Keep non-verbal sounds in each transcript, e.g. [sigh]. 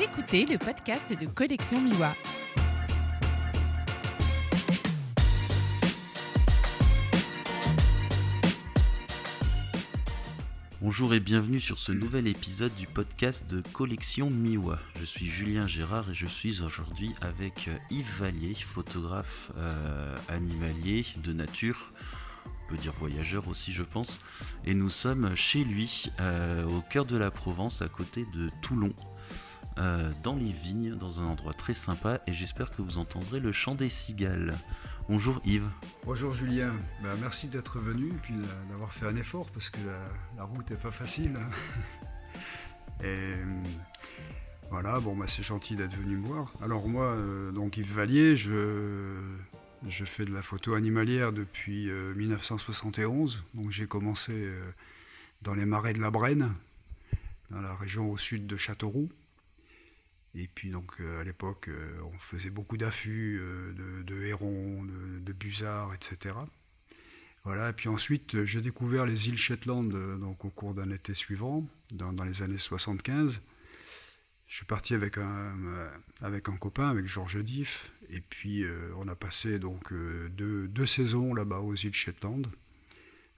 Écoutez le podcast de Collection Miwa. Bonjour et bienvenue sur ce nouvel épisode du podcast de Collection Miwa. Je suis Julien Gérard et je suis aujourd'hui avec euh, Yves Vallier, photographe euh, animalier de nature, on peut dire voyageur aussi je pense. Et nous sommes chez lui, euh, au cœur de la Provence, à côté de Toulon. Dans les vignes, dans un endroit très sympa, et j'espère que vous entendrez le chant des cigales. Bonjour Yves. Bonjour Julien, ben, merci d'être venu et puis d'avoir fait un effort parce que la, route n'est pas facile. [laughs] et euh, voilà, bon bah, c'est gentil d'être venu me voir. Alors moi, euh, donc Yves Vallier, je, fais de la photo animalière depuis 1971. Euh, donc j'ai commencé dans les marais de la Brenne, dans la région au sud de Châteauroux. Et puis donc euh, à l'époque, euh, on faisait beaucoup d'affûts, euh, de, hérons, de, de, etc. Voilà, et puis ensuite j'ai découvert les îles Shetland donc, au cours d'un été suivant, dans, les années 75. Je suis parti avec un, avec un copain, avec Georges Diff, et puis on a passé donc deux, deux saisons là-bas aux îles Shetland,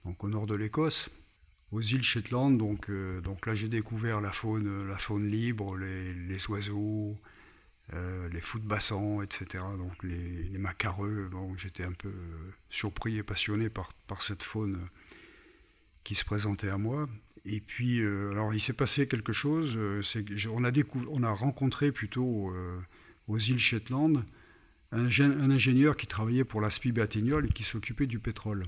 donc au nord de l'Écosse aux îles Shetland. Donc, euh, donc là, j'ai découvert la faune, la faune libre, les, oiseaux, euh, les fous de bassin, etc. Donc les, les macareux. Donc j'étais un peu euh, surpris et passionné par, par cette faune qui se présentait à moi. Et puis, alors il s'est passé quelque chose. on, a on a rencontré plutôt aux îles Shetland un, ingénieur qui travaillait pour la SPI et qui s'occupait du pétrole.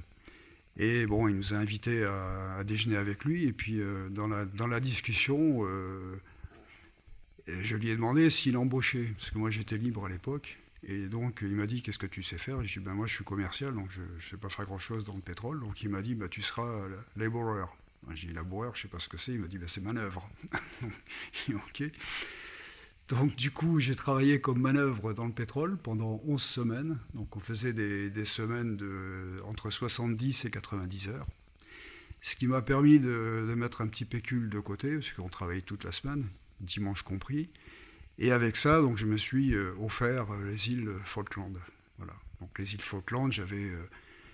Et bon, il nous a invités à, déjeuner avec lui. Et puis, euh, dans, la, discussion, euh, je lui ai demandé s'il embauchait, parce que moi j'étais libre à l'époque. Et donc, il m'a dit Qu'est-ce que tu sais faire? J'ai dit ben, Moi, je suis commercial, donc je ne sais pas faire grand-chose dans le pétrole. Donc, il m'a dit bah, Tu seras laboureur. J'ai dit Laboureur, je ne sais pas ce que c'est. Il m'a dit bah, C'est manœuvre. [laughs] [laughs] Ok. Donc du coup, j'ai travaillé comme manœuvre dans le pétrole pendant 11 semaines. Donc on faisait des, semaines de entre 70 et 90 heures. Ce qui m'a permis de, mettre un petit pécule de côté, parce qu'on travaillait toute la semaine, dimanche compris. Et avec ça, donc, je me suis euh, offert euh, les îles Falkland. Voilà. Donc les îles Falkland, j'avais, euh,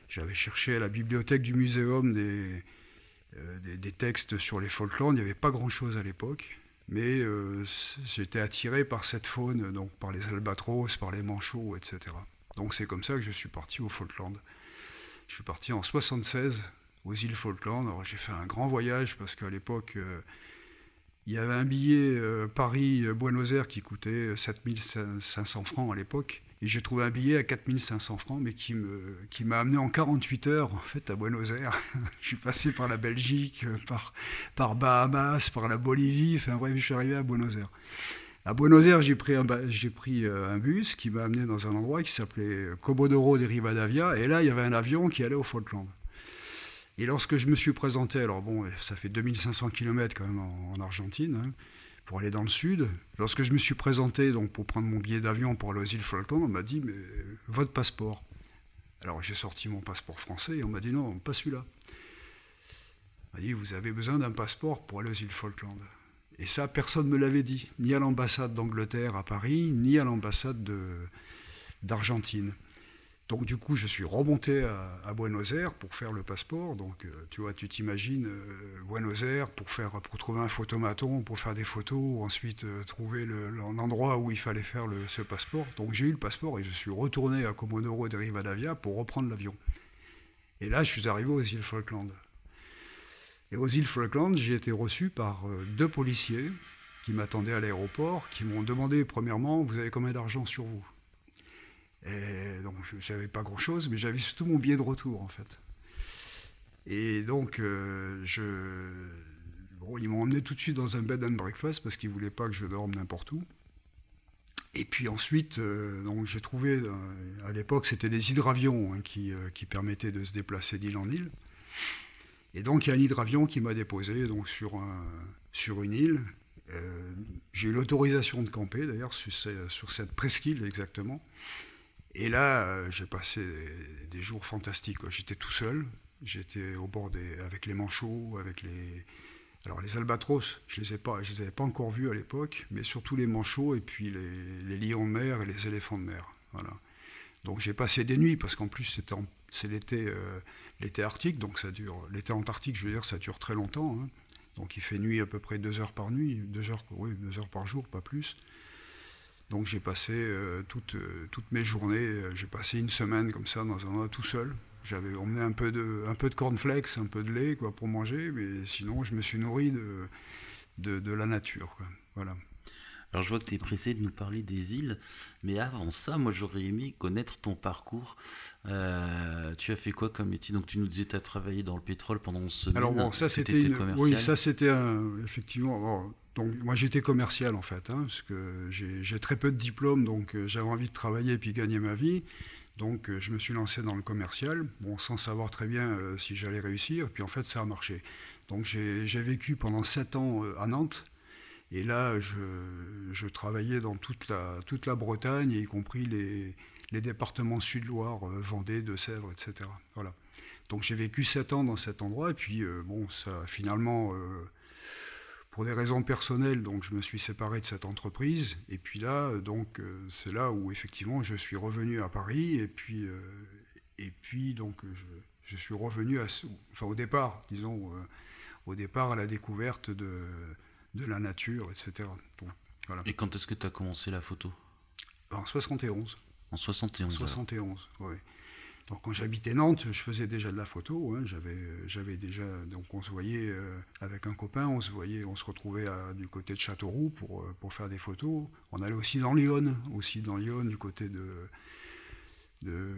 j'avais cherché à la bibliothèque du muséum des, des, des textes sur les Falklands. Il n'y avait pas grand-chose à l'époque. Mais euh, j'étais attiré par cette faune, donc par les albatros, par les manchots, etc. Donc c'est comme ça que je suis parti aux Falklands. Je suis parti en 76 aux îles Falklands. Alors j'ai fait un grand voyage parce qu'à l'époque, euh, il y avait un billet euh, Paris-Buenos Aires qui coûtait 7500 francs à l'époque. Et j'ai trouvé un billet à 4500 francs, mais qui me qui m'a amené en 48 heures en fait à Buenos Aires. [laughs] je suis passé par la Belgique, par par Bahamas, par la Bolivie. Enfin bref, je suis arrivé à Buenos Aires. À Buenos Aires, j'ai pris un j'ai pris euh, un bus qui m'a amené dans un endroit qui s'appelait Comodoro de Rivadavia. Et là, il y avait un avion qui allait au Falkland. Et lorsque je me suis présenté, alors bon, ça fait 2500 km quand même en, Argentine. Hein, pour aller dans le sud. Lorsque je me suis présenté donc, pour prendre mon billet d'avion pour aller aux îles Falkland, on m'a dit Mais votre passeport Alors j'ai sorti mon passeport français et on m'a dit Non, pas celui-là. On m'a dit Vous avez besoin d'un passeport pour aller aux îles Falkland. Et ça, personne ne me l'avait dit, ni à l'ambassade d'Angleterre à Paris, ni à l'ambassade d'Argentine. Donc du coup, je suis remonté à, Buenos Aires pour faire le passeport. Donc euh, tu vois, tu t'imagines euh, Buenos Aires pour faire pour trouver un photomaton, pour faire des photos, ensuite euh, trouver l'endroit où il fallait faire ce passeport. Donc j'ai eu le passeport et je suis retourné à Comodoro de Rivadavia pour reprendre l'avion. Et là, je suis arrivé aux îles Falkland. Et aux îles Falkland, j'ai été reçu par deux policiers qui m'attendaient à l'aéroport, qui m'ont demandé premièrement, vous avez combien d'argent sur vous? Et donc, j'avais pas grand-chose, mais j'avais surtout mon billet de retour, en fait. Et donc, euh, je... ils m'ont emmené tout de suite dans un bed and breakfast parce qu'ils voulaient pas que je dorme n'importe où. Et puis ensuite, euh, j'ai trouvé, euh, à l'époque, c'était des hydravions hein, qui, permettaient de se déplacer d'île en île. Et donc, il y a un hydravion qui m'a déposé donc, sur, un, sur une île. j'ai eu l'autorisation de camper, d'ailleurs, sur cette presqu'île exactement. Et là, euh, j'ai passé des, jours fantastiques. J'étais tout seul, j'étais au bord des, avec les manchots, avec les, Alors les albatros, je les ai pas, je les avais pas encore vus à l'époque, mais surtout les manchots et puis les, lions de mer et les éléphants de mer. Voilà. Donc j'ai passé des nuits parce qu'en plus c'est l'été, euh, l'été arctique, donc ça dure. L'été antarctique, je veux dire, ça dure très longtemps. Hein. Donc il fait nuit à peu près deux heures par nuit, deux heures, oui, deux heures par jour, pas plus. Donc j'ai passé euh, toutes, euh, toutes mes journées, j'ai passé une semaine comme ça dans un endroit tout seul, j'avais emmené un peu de, un cornflakes, un peu de lait quoi, pour manger, mais sinon je me suis nourri de, de, la nature. Voilà. Alors je vois que tu es pressé de nous parler des îles, mais avant ça, moi j'aurais aimé connaître ton parcours. Euh, tu as fait quoi comme métier Donc tu nous disais que tu as travaillé dans le pétrole pendant 11 semaines. Alors bon, ça c'était oui, ça c'était effectivement. donc moi j'étais commercial en fait, hein, parce que j'ai très peu de diplômes, donc euh, j'avais envie de travailler et puis gagner ma vie. Donc euh, je me suis lancé dans le commercial, bon, sans savoir très bien euh, si j'allais réussir, puis en fait ça a marché. Donc j'ai vécu pendant sept ans euh, à Nantes, et là je, travaillais dans toute la, toute la Bretagne, y compris les, départements Sud-Loire, Vendée, De-Sèvres, etc. Voilà. Donc j'ai vécu sept ans dans cet endroit, et puis bon, ça finalement pour des raisons personnelles, donc je me suis séparé de cette entreprise. Et puis là, donc euh, c'est là où effectivement je suis revenu à Paris. Et puis, euh, et puis donc je, suis revenu à, enfin au départ, disons, euh, au départ à la découverte de, de la nature, etc. voilà. Et quand est-ce que tu as commencé la photo? En 71. En 71. 71, oui. Donc quand j'habitais Nantes, je faisais déjà de la photo. Hein. J'avais, j'avais déjà, donc on se voyait euh, avec un copain, on se voyait, on se retrouvait du côté de Châteauroux pour, euh, pour faire des photos. On allait aussi dans Lyon, aussi dans Lyon, du côté de, de,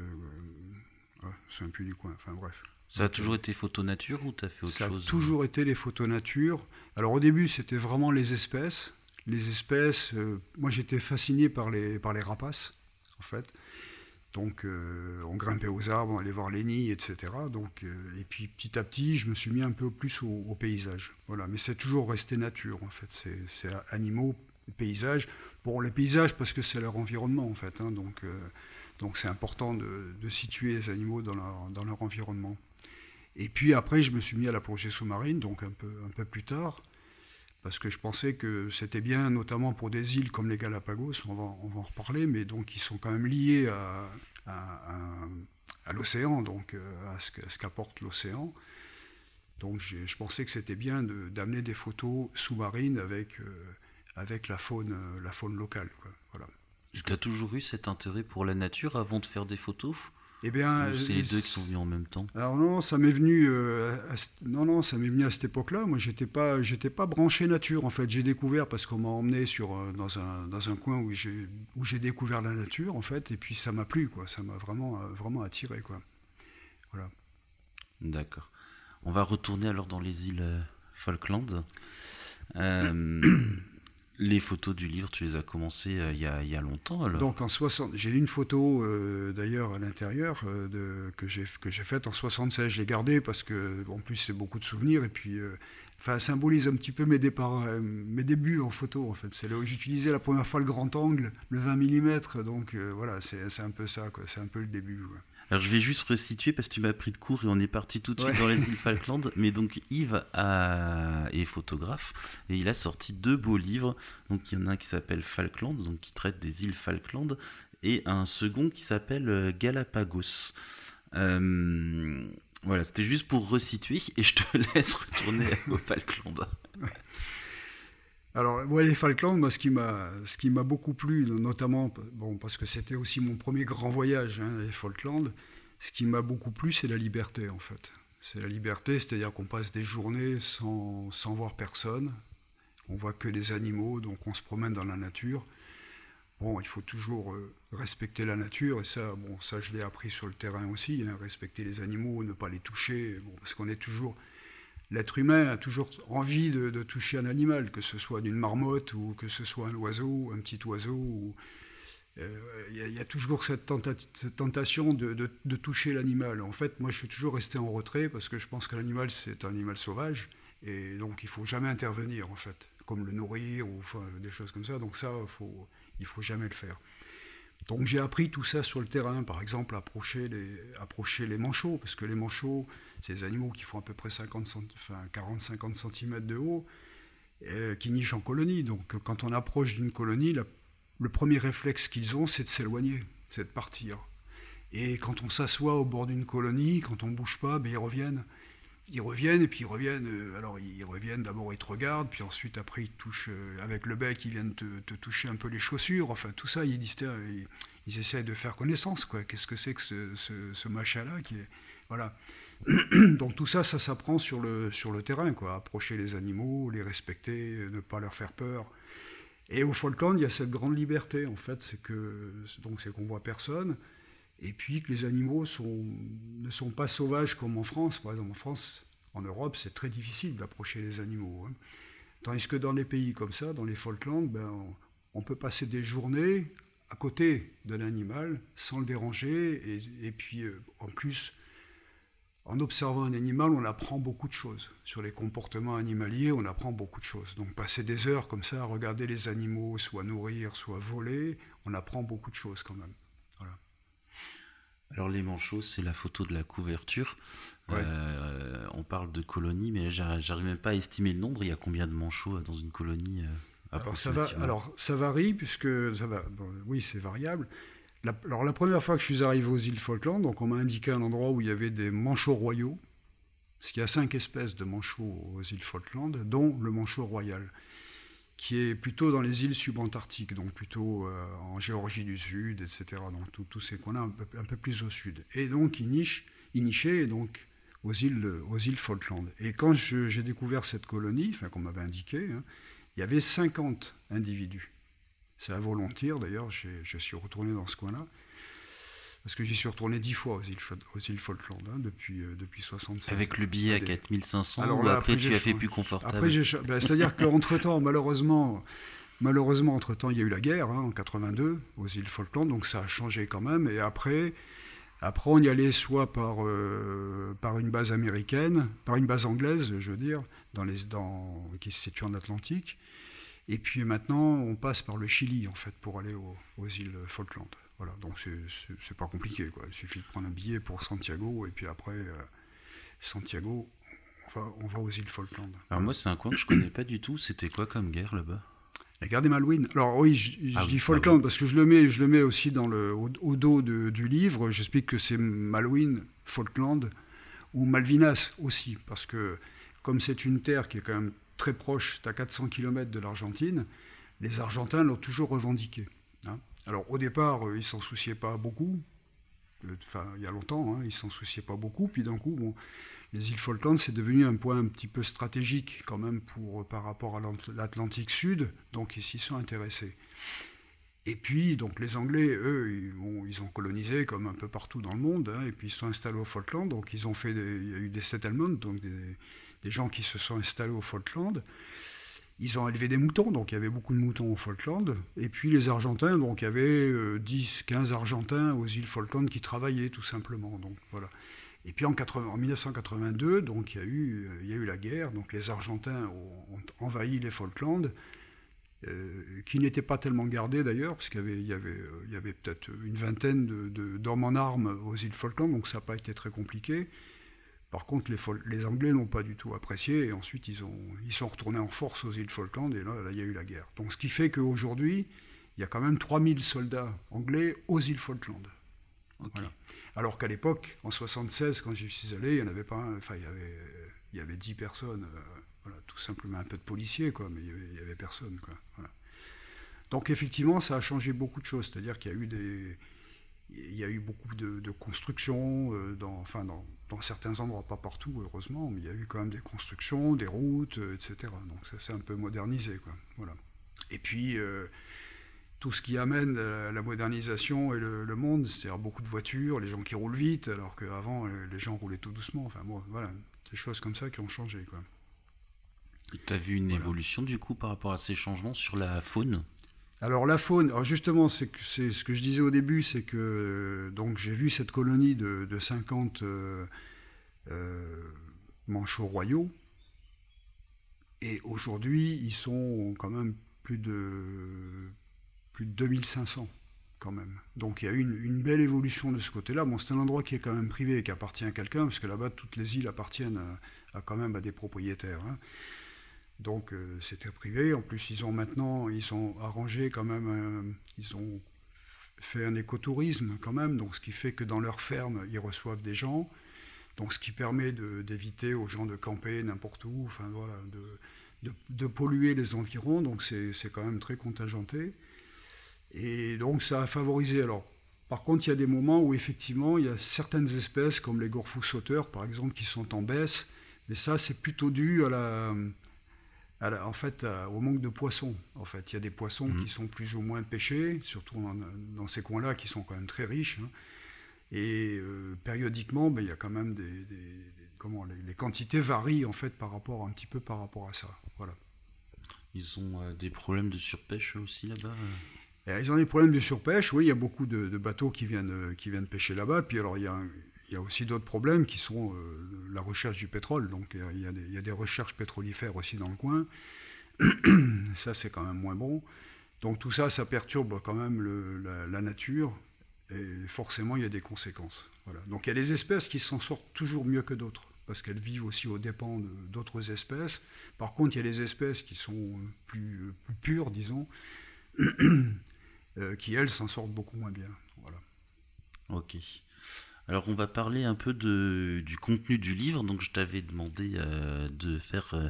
euh, c'est un peu du coin. Enfin bref. Ça a toujours été photo nature ou tu as fait autre chose Ça a toujours été les photos nature. Alors au début, c'était vraiment les espèces. Les espèces, moi j'étais fasciné par les, rapaces, en fait. Donc euh, on grimpait aux arbres, on allait voir les nids, etc. Donc, euh, et puis petit à petit, je me suis mis un peu plus au, paysage. Voilà. Mais c'est toujours resté nature, en fait. C'est animaux, paysage. Bon, les paysages, parce que c'est leur environnement, en fait. Hein. donc euh, c'est important de, situer les animaux dans leur environnement. Et puis après, je me suis mis à la plongée sous-marine, donc un peu, un peu plus tard parce que je pensais que c'était bien, notamment pour des îles comme les Galapagos, on va, on va en reparler, mais donc ils sont quand même liés à, l'océan, donc euh, à ce qu'apporte l'océan. Donc je pensais que c'était bien d'amener des photos sous-marines avec, euh, avec la, faune, la faune locale. Tu as toujours eu cet intérêt pour la nature avant de faire des photos? Eh bien, c'est les deux qui sont venus en même temps? Alors non, ça m'est venu, euh, à, non, non, ça m'est venu à cette époque-là. Moi, j'étais pas, j'étais pas branché nature. En fait, j'ai découvert parce qu'on m'a emmené sur euh, dans un dans un coin où j'ai où j'ai découvert la nature, en fait, et puis ça m'a plu, quoi. Ça m'a vraiment euh, vraiment attiré, quoi. Voilà. D'accord. On va retourner alors dans les îles Falkland. [clears throat] Les photos du livre, tu les as commencées euh, il, y a, longtemps alors? Donc en 60, j'ai une photo euh, d'ailleurs à l'intérieur euh, que j'ai faite en 76. Je l'ai gardée parce que en plus c'est beaucoup de souvenirs et puis enfin symbolise un petit peu mes départs, mes débuts en photo en fait. C'est là où j'utilisais la première fois le grand angle, le 20 mm. Donc voilà, c'est un peu ça. C'est un peu le début. Alors je vais juste resituer parce que tu m'as pris de cours et on est parti tout de suite dans les îles Falkland. Mais donc Yves est photographe et il a sorti deux beaux livres. Donc il y en a un qui s'appelle Falkland, donc qui traite des îles Falkland, et un second qui s'appelle euh, Galapagos. Euh, voilà, c'était juste pour resituer et je te [laughs] laisse retourner aux Falkland. [laughs] Alors, ouais, les Falklands, ce qui m'a, beaucoup plu, notamment, bon, parce que c'était aussi mon premier grand voyage, hein, les Falklands, ce qui m'a beaucoup plu, c'est la liberté, en fait. C'est la liberté, c'est-à-dire qu'on passe des journées sans, sans voir personne, on voit que les animaux, donc on se promène dans la nature. Bon, il faut toujours euh, respecter la nature, et ça, bon, ça je l'ai appris sur le terrain aussi, hein, respecter les animaux, ne pas les toucher, parce qu'on est toujours l'être humain a toujours envie de, toucher un animal, que ce soit d'une marmotte ou que ce soit un oiseau, un petit oiseau. Euh, il y, a toujours cette, tentation de, toucher l'animal. En fait, moi, je suis toujours resté en retrait parce que je pense que l'animal, c'est un animal sauvage. Et donc, il faut jamais intervenir, en fait, comme le nourrir ou des choses comme ça. Donc ça, faut, il faut jamais le faire. Donc j'ai appris tout ça sur le terrain, par exemple approcher approcher les manchots, parce que les manchots, Des animaux qui font à peu près 50 enfin, 40-50 cm de haut, qui nichent en colonie. Donc quand on approche d'une colonie, le premier réflexe qu'ils ont, c'est de s'éloigner, c'est de partir. Et quand on s'assoit au bord d'une colonie, quand on ne bouge pas, ben, ils reviennent. Ils reviennent et puis ils reviennent. Euh, alors ils reviennent d'abord, ils te regardent, puis ensuite après ils touchent euh, avec le bec, ils viennent te, toucher un peu les chaussures. Enfin tout ça, ils disent, ils, essayent de faire connaissance. quoi. Qu'est-ce que c'est que ce, machin-là voilà. [clears throat] Donc tout ça, ça s'apprend sur le, sur le terrain, quoi. Approcher les animaux, les respecter, ne pas leur faire peur. Et au Falkland, il y a cette grande liberté, en fait, c'est que donc c'est qu'on voit personne, et puis que les animaux ne sont pas sauvages comme en France. Par exemple, en France, en Europe, c'est très difficile d'approcher les animaux. Hein. Tandis que dans les pays comme ça, dans les Falklands, ben, on, peut passer des journées à côté d'un animal sans le déranger, et, puis euh, en plus, en observant un animal, on apprend beaucoup de choses. Sur les comportements animaliers, on apprend beaucoup de choses. Donc passer des heures comme ça à regarder les animaux, soit nourrir, soit voler, on apprend beaucoup de choses quand même. Alors les manchots, c'est la photo de la couverture. Euh, on parle de colonie, mais j'arrive même pas à estimer le nombre. Il y a combien de manchots dans une colonie euh, alors ça, va, alors ça varie, puisque ça va, oui c'est variable. Alors la première fois que je suis arrivé aux îles Falkland, donc on m'a indiqué un endroit où il y avait des manchots royaux, parce qu'il y a cinq espèces de manchots aux îles Falkland, dont le manchot royal qui est plutôt dans les îles subantarctiques, donc plutôt euh, en Géorgie du Sud, etc. Donc tous ces coins-là un peu, plus au sud. Et donc ils nichaient donc aux îles, aux îles Falkland. Et quand j'ai découvert cette colonie, enfin qu'on m'avait indiqué, hein, il y avait 50 individus. C'est à volontaire d'ailleurs, je suis retourné dans ce coin-là. Parce que j'y suis retourné dix fois aux îles, aux îles Falkland hein, depuis, euh, depuis 67. Avec le billet à 4500 Alors là, après, tu as fait plus confortable après, ben, C'est-à-dire [laughs] qu'entre-temps, malheureusement, malheureusement, entre-temps, il y a eu la guerre hein, en 82 aux îles Falkland, donc ça a changé quand même. Et après, après on y allait soit par, euh, par une base américaine, par une base anglaise, je veux dire, dans les, dans, qui se situe en Atlantique. Et puis maintenant, on passe par le Chili, en fait, pour aller aux îles Falkland. Voilà, donc c'est pas compliqué. Quoi. Il suffit de prendre un billet pour Santiago et puis après, euh, Santiago, on va, on va, aux îles Falkland. Alors moi, c'est un coin que je connais pas du tout. C'était quoi comme guerre là-bas? La guerre des Malouines. Alors oui, je, ah dis Falkland parce que je le mets, je le mets aussi dans le, au, dos du livre. J'explique que c'est Malouines, Falkland ou Malvinas aussi. Parce que comme c'est une terre qui est quand même très proche, à 400 km de l'Argentine, les Argentins l'ont toujours revendiqué. Hein. Alors au départ, euh, ils s'en souciaient pas beaucoup. Euh, enfin, il y a longtemps, hein, ils s'en souciaient pas beaucoup. Puis d'un coup, bon, les îles Falkland, c'est devenu un point un petit peu stratégique quand même pour, euh, par rapport à l'Atlantique Sud. Donc ils s'y sont intéressés. Et puis, donc les Anglais, eux, ils, ont colonisé comme un peu partout dans le monde, hein, et puis ils sont installés au Falkland. Donc ils ont fait, il y a eu des settlements, donc des, des gens qui se sont installés au Falkland. Ils ont élevé des moutons, donc il y avait beaucoup de moutons au Falkland. Et puis les Argentins, donc il y avait 10, euh, 15 Argentins aux îles Falkland qui travaillaient tout simplement. Donc voilà. Et puis en, 1982, donc il y, a eu, euh, il y a eu la guerre, donc les Argentins ont, envahi les Falklands, euh, qui n'étaient pas tellement gardés d'ailleurs, parce qu'il y avait, peut-être une vingtaine d'hommes en armes aux îles Falkland, donc ça n'a pas été très compliqué. Par contre, les, Anglais n'ont pas du tout apprécié, et ensuite ils, ont, ils sont retournés en force aux îles Falkland, et là, il y a eu la guerre. Donc ce qui fait qu'aujourd'hui, il y a quand même 3000 soldats anglais aux îles Falkland. Alors qu'à l'époque, en 76, quand j'y suis allé, il y en avait pas enfin il y avait, il y avait 10 personnes, euh, voilà, tout simplement un peu de policiers, quoi, mais il n'y avait, personne. Quoi, Donc effectivement, ça a changé beaucoup de choses, c'est-à-dire qu'il y a eu des il y a eu beaucoup de, de constructions euh, dans, enfin dans, dans certains endroits, pas partout heureusement, mais il y a eu quand même des constructions, des routes, euh, etc. Donc ça s'est un peu modernisé. Quoi. Voilà. Et puis euh, tout ce qui amène à la modernisation et le, monde, c'est-à-dire beaucoup de voitures, les gens qui roulent vite, alors qu'avant les gens roulaient tout doucement. Enfin bon, voilà, des choses comme ça qui ont changé. Quoi. Tu as vu une évolution du coup par rapport à ces changements sur la faune? Alors la faune, justement, c'est ce que je disais au début, c'est que euh, j'ai vu cette colonie de, 50 euh, euh, manchots royaux, et aujourd'hui ils sont quand même plus de plus de 2500. quand même. Donc il y a eu une, belle évolution de ce côté-là. Bon, c'est un endroit qui est quand même privé et qui appartient à quelqu'un, parce que là-bas, toutes les îles appartiennent à, quand même à des propriétaires. Hein. Donc euh, c'était privé. En plus, ils ont maintenant, ils ont arrangé quand même, ils ont fait un écotourisme quand même, donc ce qui fait que dans leur ferme, ils reçoivent des gens. Donc ce qui permet d'éviter aux gens de camper n'importe où, enfin voilà, de, polluer les environs. Donc c'est quand même très contingenté. Et donc ça a favorisé. Alors, par contre, il y a des moments où effectivement, il y a certaines espèces, comme les gorfous sauteurs par exemple, qui sont en baisse. Mais ça, c'est plutôt dû à la, en fait, au manque de poissons. En fait, il y a des poissons qui mhm. sont plus ou moins pêchés, surtout dans, ces coins-là qui sont quand même très riches. Hein. Et euh, périodiquement, ben, il y a quand même des, comment les, quantités varient en fait par rapport un petit peu par rapport à ça. Voilà. Ils ont euh, des problèmes de surpêche aussi là-bas. Euh? Ils ont des problèmes de surpêche. Oui, il y a beaucoup de, bateaux qui viennent qui viennent pêcher là-bas. Puis alors il y a il y a aussi d'autres problèmes qui sont euh, la recherche du pétrole. Donc il y, a des, recherches pétrolifères aussi dans le coin. [clears throat] ça, c'est quand même moins bon. Donc tout ça, ça perturbe quand même la, nature. Et forcément, il y a des conséquences. Voilà. Donc il y a des espèces qui s'en sortent toujours mieux que d'autres, parce qu'elles vivent aussi aux dépens d'autres espèces. Par contre, il y a des espèces qui sont plus, plus pures, disons, [clears throat] euh, qui, elles, s'en sortent beaucoup moins bien. Voilà. Ok. Alors on va parler un peu de, du contenu du livre. Donc je t'avais demandé euh, de faire euh,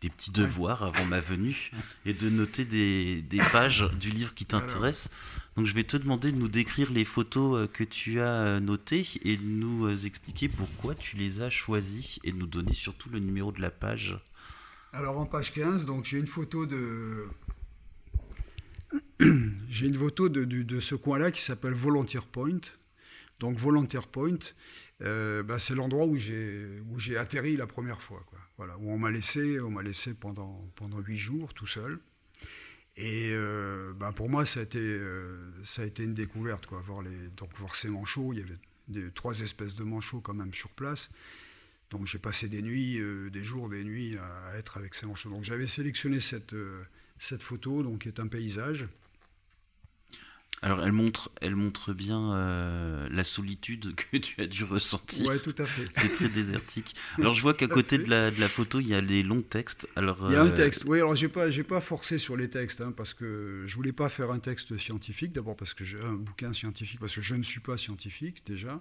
des petits devoirs avant ma venue [laughs] et de noter des, pages du livre qui t'intéressent. Donc je vais te demander de nous décrire les photos euh, que tu as notées et de nous expliquer pourquoi tu les as choisies et de nous donner surtout le numéro de la page. Alors en page 15, donc j'ai une photo de [clears throat] j'ai une photo de, de ce coin-là qui s'appelle Volunteer Point. Donc Volunteer Point, euh, bah, c'est l'endroit où j'ai atterri la première fois. Voilà, où on m'a laissé, on m'a laissé pendant pendant huit jours tout seul. Et euh, bah, pour moi, ça a été euh, ça a été une découverte, quoi. Voir les donc voir ces manchots, il y avait des, trois espèces de manchots quand même sur place. Donc j'ai passé des nuits, des jours, des nuits à, être avec ces manchots. Donc j'avais sélectionné cette cette photo, donc qui est un paysage. Alors elle montre, elle montre bien euh, la solitude [laughs] que tu as dû ressentir. Oui, tout à fait. [laughs] C'est très désertique. [laughs] Alors je vois qu'à côté de la, de la, photo, il y a les longs textes. Alors, il y a un euh, texte. Oui, alors j'ai pas, j'ai pas forcé sur les textes hein, parce que je voulais pas faire un texte scientifique. D'abord parce que j'ai un bouquin scientifique parce que je ne suis pas scientifique déjà.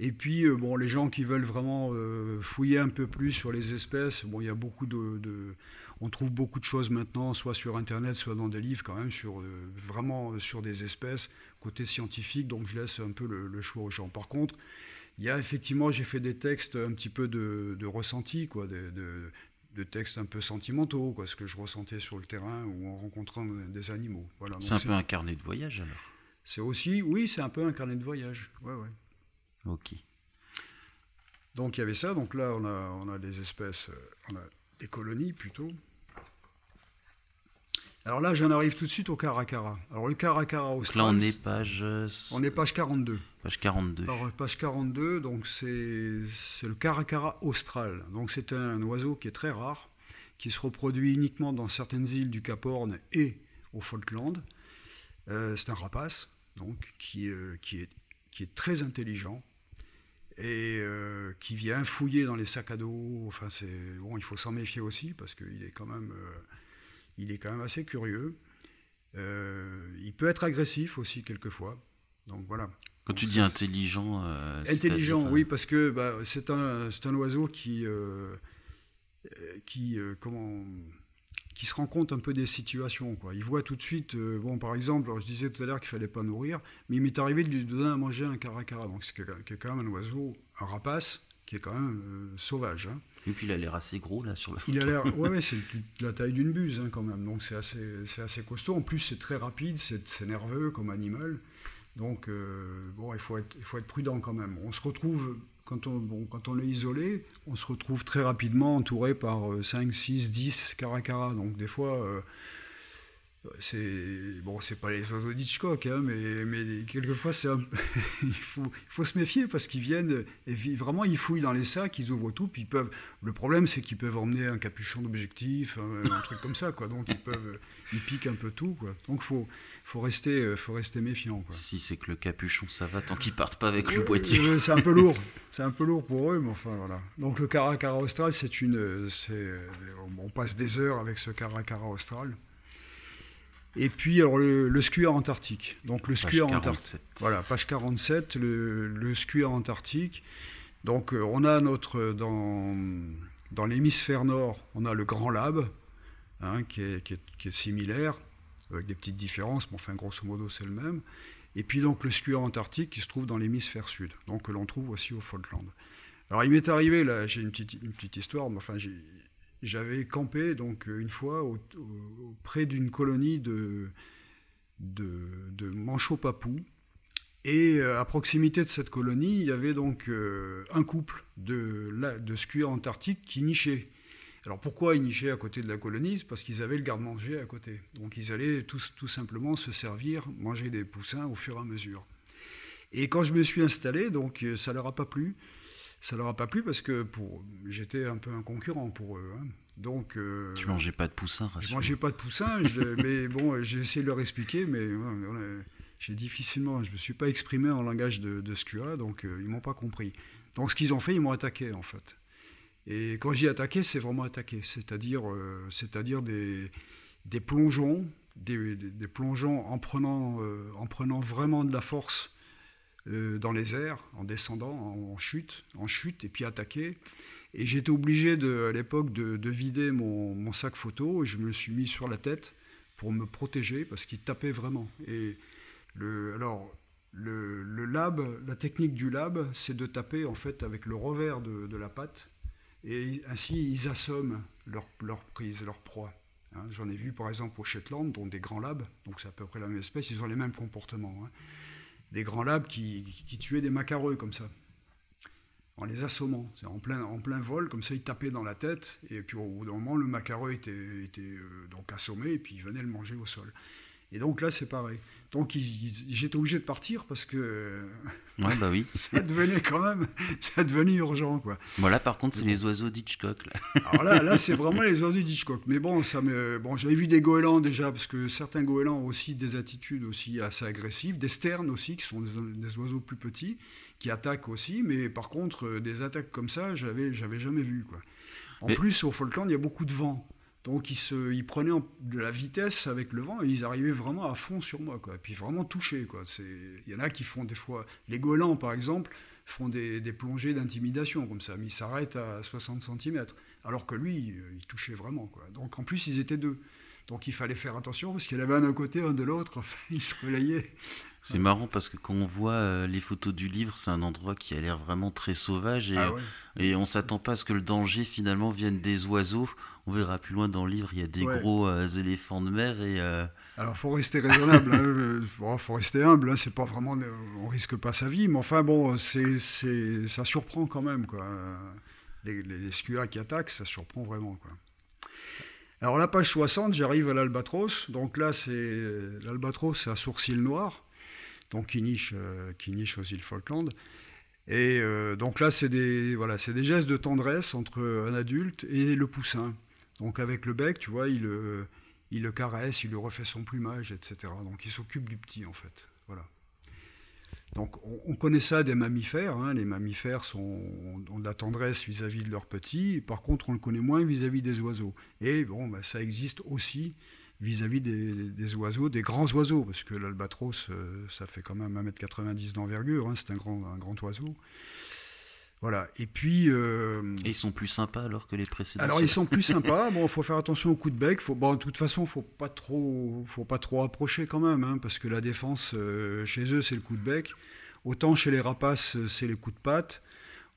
Et puis, euh, bon, les gens qui veulent vraiment fouiller un peu plus sur les espèces, bon, il y a beaucoup de, de on trouve beaucoup de choses maintenant, soit sur Internet, soit dans des livres, quand même, sur, euh, vraiment sur des espèces, côté scientifique, donc je laisse un peu le, choix aux gens. Par contre, il y a effectivement, j'ai fait des textes un petit peu de, ressenti, quoi, de, textes un peu sentimentaux, quoi, ce que je ressentais sur le terrain ou en rencontrant des animaux. Voilà, c'est un peu un carnet de voyage alors C'est aussi, oui, c'est un peu un carnet de voyage. Ouais, ouais. Ok. Donc il y avait ça, donc là on a, on a des espèces, euh, on a des colonies plutôt. Alors là, j'en arrive tout de suite au Caracara. Alors le Caracara austral. Là, on est page. On est page 42. Page 42. Alors, page 42, donc c'est le Caracara austral. Donc c'est un oiseau qui est très rare, qui se reproduit uniquement dans certaines îles du Cap Horn et au Falkland. Euh, c'est un rapace, donc qui, euh, qui, est, qui est très intelligent et euh, qui vient fouiller dans les sacs à dos. Enfin, c'est bon, il faut s'en méfier aussi parce qu'il est quand même il est quand même assez curieux. Euh, il peut être agressif aussi quelquefois. Donc voilà. Quand tu dis intelligent. Euh, intelligent, oui, parce que bah, c'est un, un, oiseau qui, euh, qui, comment, qui se rend compte un peu des situations. Quoi. Il voit tout de suite, bon, par exemple, je disais tout à l'heure qu'il ne fallait pas nourrir, mais il m'est arrivé de lui donner à manger un caracara. Donc c'est quand même un oiseau, un rapace, qui est quand même sauvage. Hein. Et puis il a l'air assez gros là sur la photo. Il a l'air, [laughs] ouais, c'est la taille d'une buse hein, quand même, donc c'est assez, c'est assez costaud. En plus c'est très rapide, c'est, nerveux comme animal, donc euh, bon, il faut être, il faut être prudent quand même. On se retrouve quand on, bon, quand on est isolé, on se retrouve très rapidement entouré par 5, 6, 10 caracara. Donc des fois, euh, c'est bon, c'est pas les oiseaux d'Hitchcock, hein, mais, mais quelquefois c'est [laughs] il, faut, il faut se méfier parce qu'ils viennent et vraiment ils fouillent dans les sacs, ils ouvrent tout, puis ils peuvent. Le problème c'est qu'ils peuvent emmener un capuchon d'objectif, un, truc comme ça, quoi. Donc ils peuvent, ils piquent un peu tout, quoi. Donc faut faut rester, faut rester méfiant. Quoi. Si c'est que le capuchon, ça va tant qu'ils partent pas avec le boîtier. c'est un peu lourd, [laughs] c'est un peu lourd pour eux, mais enfin voilà. Donc le Caracara austral, c'est une, on passe des heures avec ce Caracara austral. Et puis alors le, le antarctique. Donc le skieur antarctique. Voilà, page 47, le, le antarctique. Donc euh, on a notre dans, dans l'hémisphère nord, on a le Grand Lab, hein, qui, est, qui, est, similaire, avec des petites différences, mais enfin grosso modo c'est le même. Et puis donc le skieur antarctique qui se trouve dans l'hémisphère sud, donc que l'on trouve aussi au Falkland. Alors il m'est arrivé, là j'ai une petite, une petite histoire, mais enfin j'avais campé donc une fois auprès d'une colonie de, manchots-papous et euh, à proximité de cette colonie, il y avait donc euh, un couple de, de antarctiques qui nichaient. Alors pourquoi ils nichaient à côté de la colonie? Parce qu'ils avaient le garde-manger à côté. Donc ils allaient tout simplement se servir, manger des poussins au fur et à mesure. Et quand je me suis installé, donc euh, ça leur a pas plu. Ça leur a pas plu parce que pour j'étais un peu un concurrent pour eux. Hein. Donc euh, tu mangeais pas de poussins, Je mangeais pas de poussins, mais bon, j'ai essayé de leur expliquer, mais j'ai difficilement, je ne me suis pas exprimé en langage de, de SQA, donc euh, ils ne m'ont pas compris. Donc ce qu'ils ont fait, ils m'ont attaqué en fait. Et quand j'y attaqué, c'est vraiment attaqué, c'est-à-dire euh, c'est-à-dire des, des plongeons, des, des, plongeons en prenant, euh, en prenant vraiment de la force dans les airs, en descendant, en, chute, en chute, et puis attaquer. Et j'étais obligé à l'époque de, de, vider mon, mon, sac photo, et je me suis mis sur la tête pour me protéger, parce qu'il tapait vraiment. Et alors, le, lab, la technique du lab, c'est de taper en fait avec le revers de, la patte, et ainsi ils assomment leur, leur prise, leur proie. Hein. J'en ai vu par exemple au Shetland, dont des grands labs, donc c'est à peu près la même espèce, ils ont les mêmes comportements. Hein. Des grands labs qui, tuaient des macareux comme ça, en les assommant. En plein, en plein vol, comme ça ils tapaient dans la tête, et puis au bout d'un moment le macareux était, euh, donc assommé, et puis ils venaient le manger au sol. Et donc là c'est pareil. Donc j'étais obligé de partir parce que ouais, bah oui. [laughs] ça devenait quand même, [laughs] ça devenait urgent quoi. Voilà, par contre, c'est les oiseaux d'Hitchcock là. Alors là, là c'est [laughs] vraiment les oiseaux d'Hitchcock. Mais bon, ça me, bon, j'avais vu des goélands déjà parce que certains goélands ont aussi des attitudes aussi assez agressives, des sternes aussi qui sont des, oiseaux plus petits qui attaquent aussi. Mais par contre, euh, des attaques comme ça, j'avais, j'avais jamais vu quoi. En plus, au Falkland, il y a beaucoup de vent. Donc ils, se, ils prenaient de la vitesse avec le vent et ils arrivaient vraiment à fond sur moi. Quoi. Et puis vraiment touchés. Il y en a qui font des fois, les goélands par exemple, font des, plongées d'intimidation comme ça, mais ils s'arrêtent à 60 cm. Alors que lui, il touchait vraiment. Quoi. Donc en plus, ils étaient deux. Donc il fallait faire attention parce qu'il y avait un d'un côté, un de l'autre. [laughs] ils se relayaient. C'est marrant parce que quand on voit euh, les photos du livre, c'est un endroit qui a l'air vraiment très sauvage et, ah et on s'attend pas à ce que le danger finalement vienne des oiseaux on verra plus loin dans le livre, il y a des gros euh, éléphants de mer et. Euh, Alors faut rester raisonnable, il hein, [laughs] euh, faut rester humble. Hein, c'est pas vraiment, on risque pas sa vie, mais enfin bon, c'est, ça surprend quand même quoi. Les, les, qui attaquent, ça surprend vraiment quoi. Alors la page 60, j'arrive à l'albatros. Donc là, c'est l'albatros, c'est un sourcil noir, donc qui niche, qui niche aux îles Falkland. Et donc là, c'est des, voilà, c'est des gestes de tendresse entre un adulte et le poussin. Donc avec le bec, tu vois, il, euh, il le caresse, il lui refait son plumage, etc. Donc il s'occupe du petit, en fait. Voilà. Donc on, connaît ça des mammifères. Hein. Les mammifères sont, ont de la tendresse vis-à-vis de leurs petits. Par contre, on le connaît moins vis-à-vis des oiseaux. Et bon, bah, ça existe aussi vis-à-vis des, oiseaux, des grands oiseaux, parce que l'albatros, euh, ça fait quand même 1m90 d'envergure, hein. c'est un grand oiseau. Voilà. Et puis. Euh, Et ils sont plus sympas alors que les précédents. Alors ils sont plus [laughs] sympas. Bon, il faut faire attention au coup de bec. Faut, bon, de toute façon, faut pas trop, faut pas trop approcher quand même, hein, parce que la défense euh, chez eux, c'est le coup de bec. Autant chez les rapaces, c'est les coups de patte.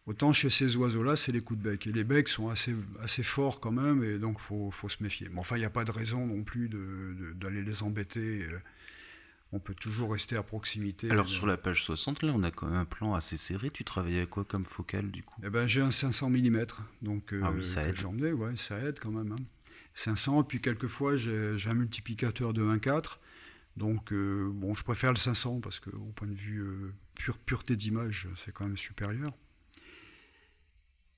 Autant chez ces oiseaux-là, c'est les coups de bec. Et les becs sont assez, assez forts quand même, et donc faut, faut se méfier. Mais enfin, il n'y a pas de raison non plus d'aller de, les embêter. Euh, on peut toujours rester à proximité. Alors sur la page 60, là, on a quand même un plan assez serré. Tu travaillais à quoi comme focale du coup? Eh ben, J'ai un 500 mm, donc euh, ah oui, ça aide. ouais, ça aide quand même. 500, hein. puis quelquefois j'ai un multiplicateur de 1,4. Donc euh, bon, je préfère le 500 parce qu'au point de vue euh, pure, pureté d'image, c'est quand même supérieur.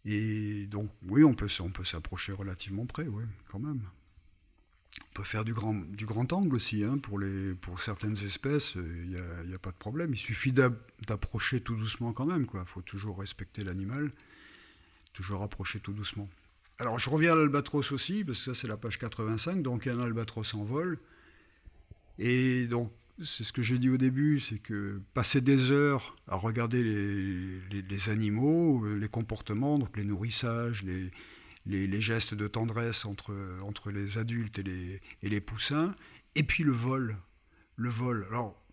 Et donc oui, on peut, on peut s'approcher relativement près, ouais, quand même. On peut faire du grand, du grand angle aussi, hein, pour, les, pour certaines espèces, il n'y a, pas de problème. Il suffit d'approcher tout doucement quand même. Il faut toujours respecter l'animal, toujours approcher tout doucement. Alors je reviens à l'albatros aussi, parce que ça c'est la page 85, donc un albatros en vol. Et donc c'est ce que j'ai dit au début, c'est que passer des heures à regarder les, les, animaux, les comportements, donc les nourrissages, les, les, gestes de tendresse entre, entre les adultes et les, et les poussins, et puis le vol. Le vol. Alors,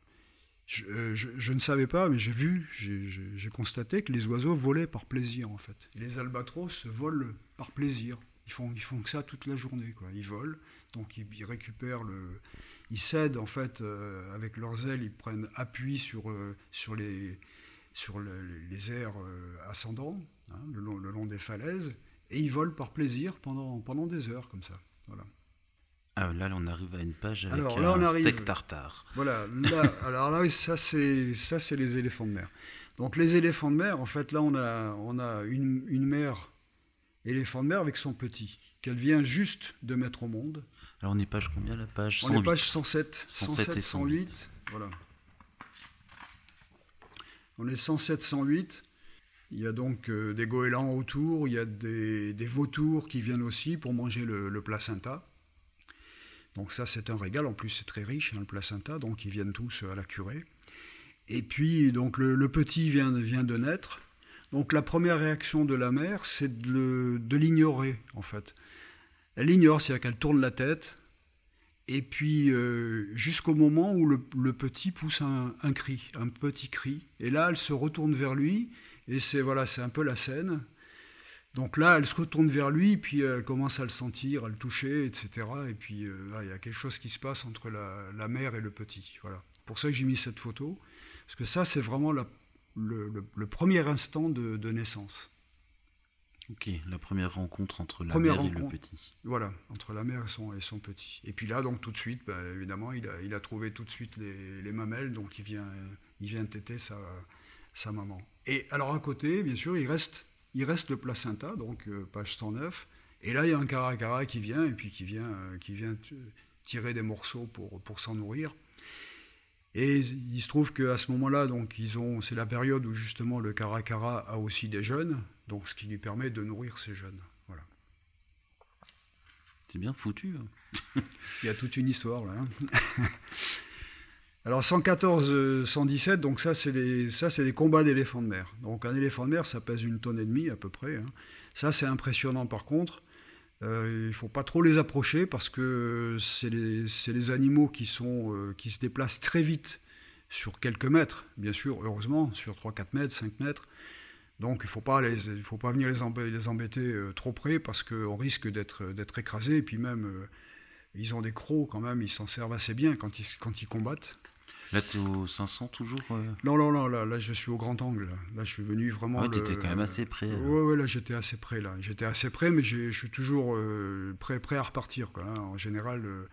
je, je, ne savais pas, mais j'ai vu, j'ai constaté que les oiseaux volaient par plaisir en fait. les albatros volent par plaisir. Ils font, ils font que ça toute la journée. Quoi. Ils volent, donc ils, récupèrent le, ils cèdent en fait euh, avec leurs ailes, ils prennent appui sur, euh, sur, les, sur les airs euh, ascendants, hein, le, long, le, long, des falaises, et ils volent par plaisir pendant, pendant des heures comme ça. Voilà. Ah, là, on arrive à une page avec alors, là, on un arrive, steak tartare. Voilà, là, [laughs] alors là, ça c'est ça c'est les éléphants de mer. Donc les éléphants de mer, en fait, là on a on a une, une mère éléphant de mer avec son petit qu'elle vient juste de mettre au monde. Alors on est page combien la page 108. On est page 107, 107, et 108. Voilà. On est 107, 108. Il y a donc euh, des goélands autour, il y a des, vautours qui viennent aussi pour manger le, placenta. Donc ça c'est un régal, en plus c'est très riche hein, le placenta, donc ils viennent tous à la curée. Et puis donc le, petit vient, vient, de naître. Donc la première réaction de la mère c'est de l'ignorer en fait. Elle ignore, c'est-à-dire qu'elle tourne la tête, et puis euh, jusqu'au moment où le, petit pousse un, cri, un petit cri, et là elle se retourne vers lui, et c'est voilà, c'est un peu la scène. Donc là, elle se retourne vers lui, puis elle commence à le sentir, à le toucher, etc. Et puis euh, il y a quelque chose qui se passe entre la, mère et le petit. Voilà. Pour ça que j'ai mis cette photo, parce que ça, c'est vraiment le, premier instant de naissance. Ok, la première rencontre entre la mère et le petit. Voilà, entre la mère et son, et son petit. Et puis là, donc tout de suite, bah, évidemment, il a, il a trouvé tout de suite les, les mamelles, donc il vient, il vient téter sa, sa maman. Et alors à côté, bien sûr, il reste, il reste le placenta, donc euh, page 109. Et là, il y a un caracara qui vient, et puis qui vient, euh, qui vient tirer des morceaux pour, pour s'en nourrir. Et il se trouve qu'à ce moment-là, donc ils ont, c'est la période où justement le caracara a aussi des jeunes, donc ce qui lui permet de nourrir ses jeunes. Voilà. C'est bien foutu. Hein. [laughs] Il y a toute une histoire là. Hein. [laughs] Alors 114, 117, donc ça c'est des, des combats d'éléphants de mer. Donc un éléphant de mer, ça pèse une tonne et demie à peu près. Hein. Ça c'est impressionnant par contre. Euh, il ne faut pas trop les approcher parce que c'est les, les, animaux qui, sont, euh, qui se déplacent très vite sur quelques mètres, bien sûr, heureusement, sur 3-4 mètres, 5 mètres. Donc il ne faut, pas venir les, embêter, euh, trop près parce qu'on risque d'être écrasé. Et puis même, ils ont des crocs quand même, ils s'en servent assez bien quand ils, quand ils combattent. Là, tu es au 500 toujours euh Non, non, non, là, là, je suis au grand angle. Là, je suis venu vraiment. Ouais, tu étais quand même assez près. Oui, ouais, là, j'étais assez près. là. J'étais assez près, mais je suis toujours euh, prêt, prêt à repartir. Quoi, hein. En général. Euh,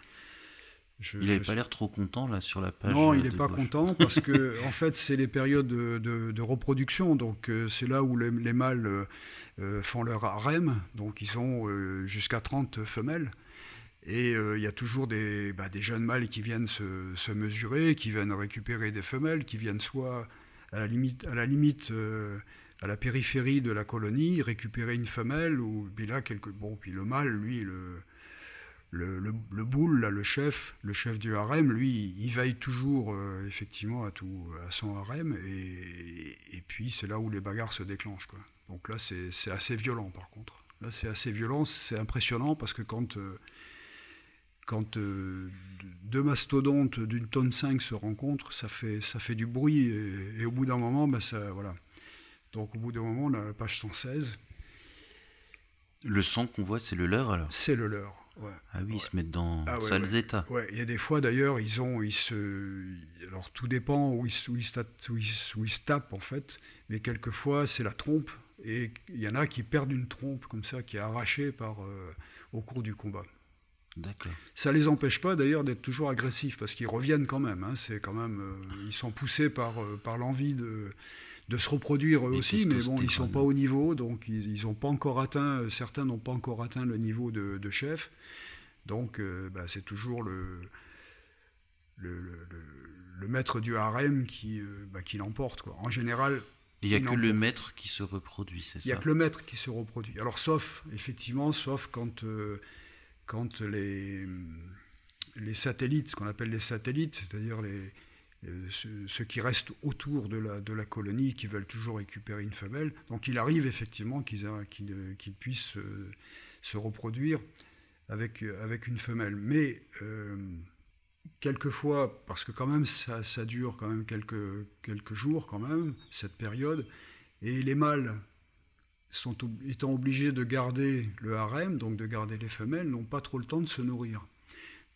il n'avait pas l'air trop content là sur la page. Non, il n'est pas content parce que [laughs] en fait c'est les périodes de, de, reproduction, donc c'est là où les, les mâles font leur harem, donc ils ont jusqu'à 30 femelles. Et euh, il y a toujours des, bah, jeunes mâles qui viennent se, mesurer, qui viennent récupérer des femelles, qui viennent soit à la limite, à la, limite euh, à la périphérie de la colonie, récupérer une femelle, ou puis là, quelque, bon, puis le mâle, lui, le, le, le, boule, là, le chef, le chef du harem, lui, il veille toujours euh, effectivement à, tout, à son harem, et, et puis c'est là où les bagarres se déclenchent. Quoi. Donc là, c'est assez violent par contre. Là, c'est assez violent, c'est impressionnant parce que quand quand euh, deux mastodontes d'une tonne 5 se rencontrent, ça fait, ça fait du bruit et, au bout d'un moment, ben ça, voilà. Donc au bout d'un moment, on a la page 116. Le sang qu'on voit, c'est le leur alors? C'est le leur. Ouais. Ah oui, ils se mettent dans ah, sales états. Ouais, il y a des fois d'ailleurs, ils ont, ils se, alors tout dépend où ils, où ils, où ils, se tapent en fait, mais quelquefois c'est la trompe et il y en a qui perdent une trompe comme ça, qui est arrachée par, euh, au cours du combat. Ça les empêche pas d'ailleurs d'être toujours agressifs parce qu'ils reviennent quand même. Hein. c'est quand même, euh, ils sont poussés par, euh, par l'envie de, de se reproduire eux aussi, mais bon, ils sont pas au niveau, donc ils n'ont pas encore atteint. Euh, certains n'ont pas encore atteint le niveau de, chef. Donc bah, c'est toujours le, le, maître du harem qui, bah, qui l'emporte. En général, il n'y a que le maître qui se reproduit, c'est ça Il n'y a que le maître qui se reproduit. Alors, sauf, effectivement, sauf quand, quand les, les satellites, ce qu'on appelle les satellites, c'est-à-dire euh, ceux, qui restent autour de la, colonie, qui veulent toujours récupérer une femelle. Donc il arrive effectivement qu'ils puissent euh, se reproduire avec, une femelle. Mais euh, quelquefois, parce que quand même ça, ça, dure quand même quelques, quelques jours quand même, cette période, et les mâles sont, étant obligés de garder le harem, donc de garder les femelles, n'ont pas trop le temps de se nourrir.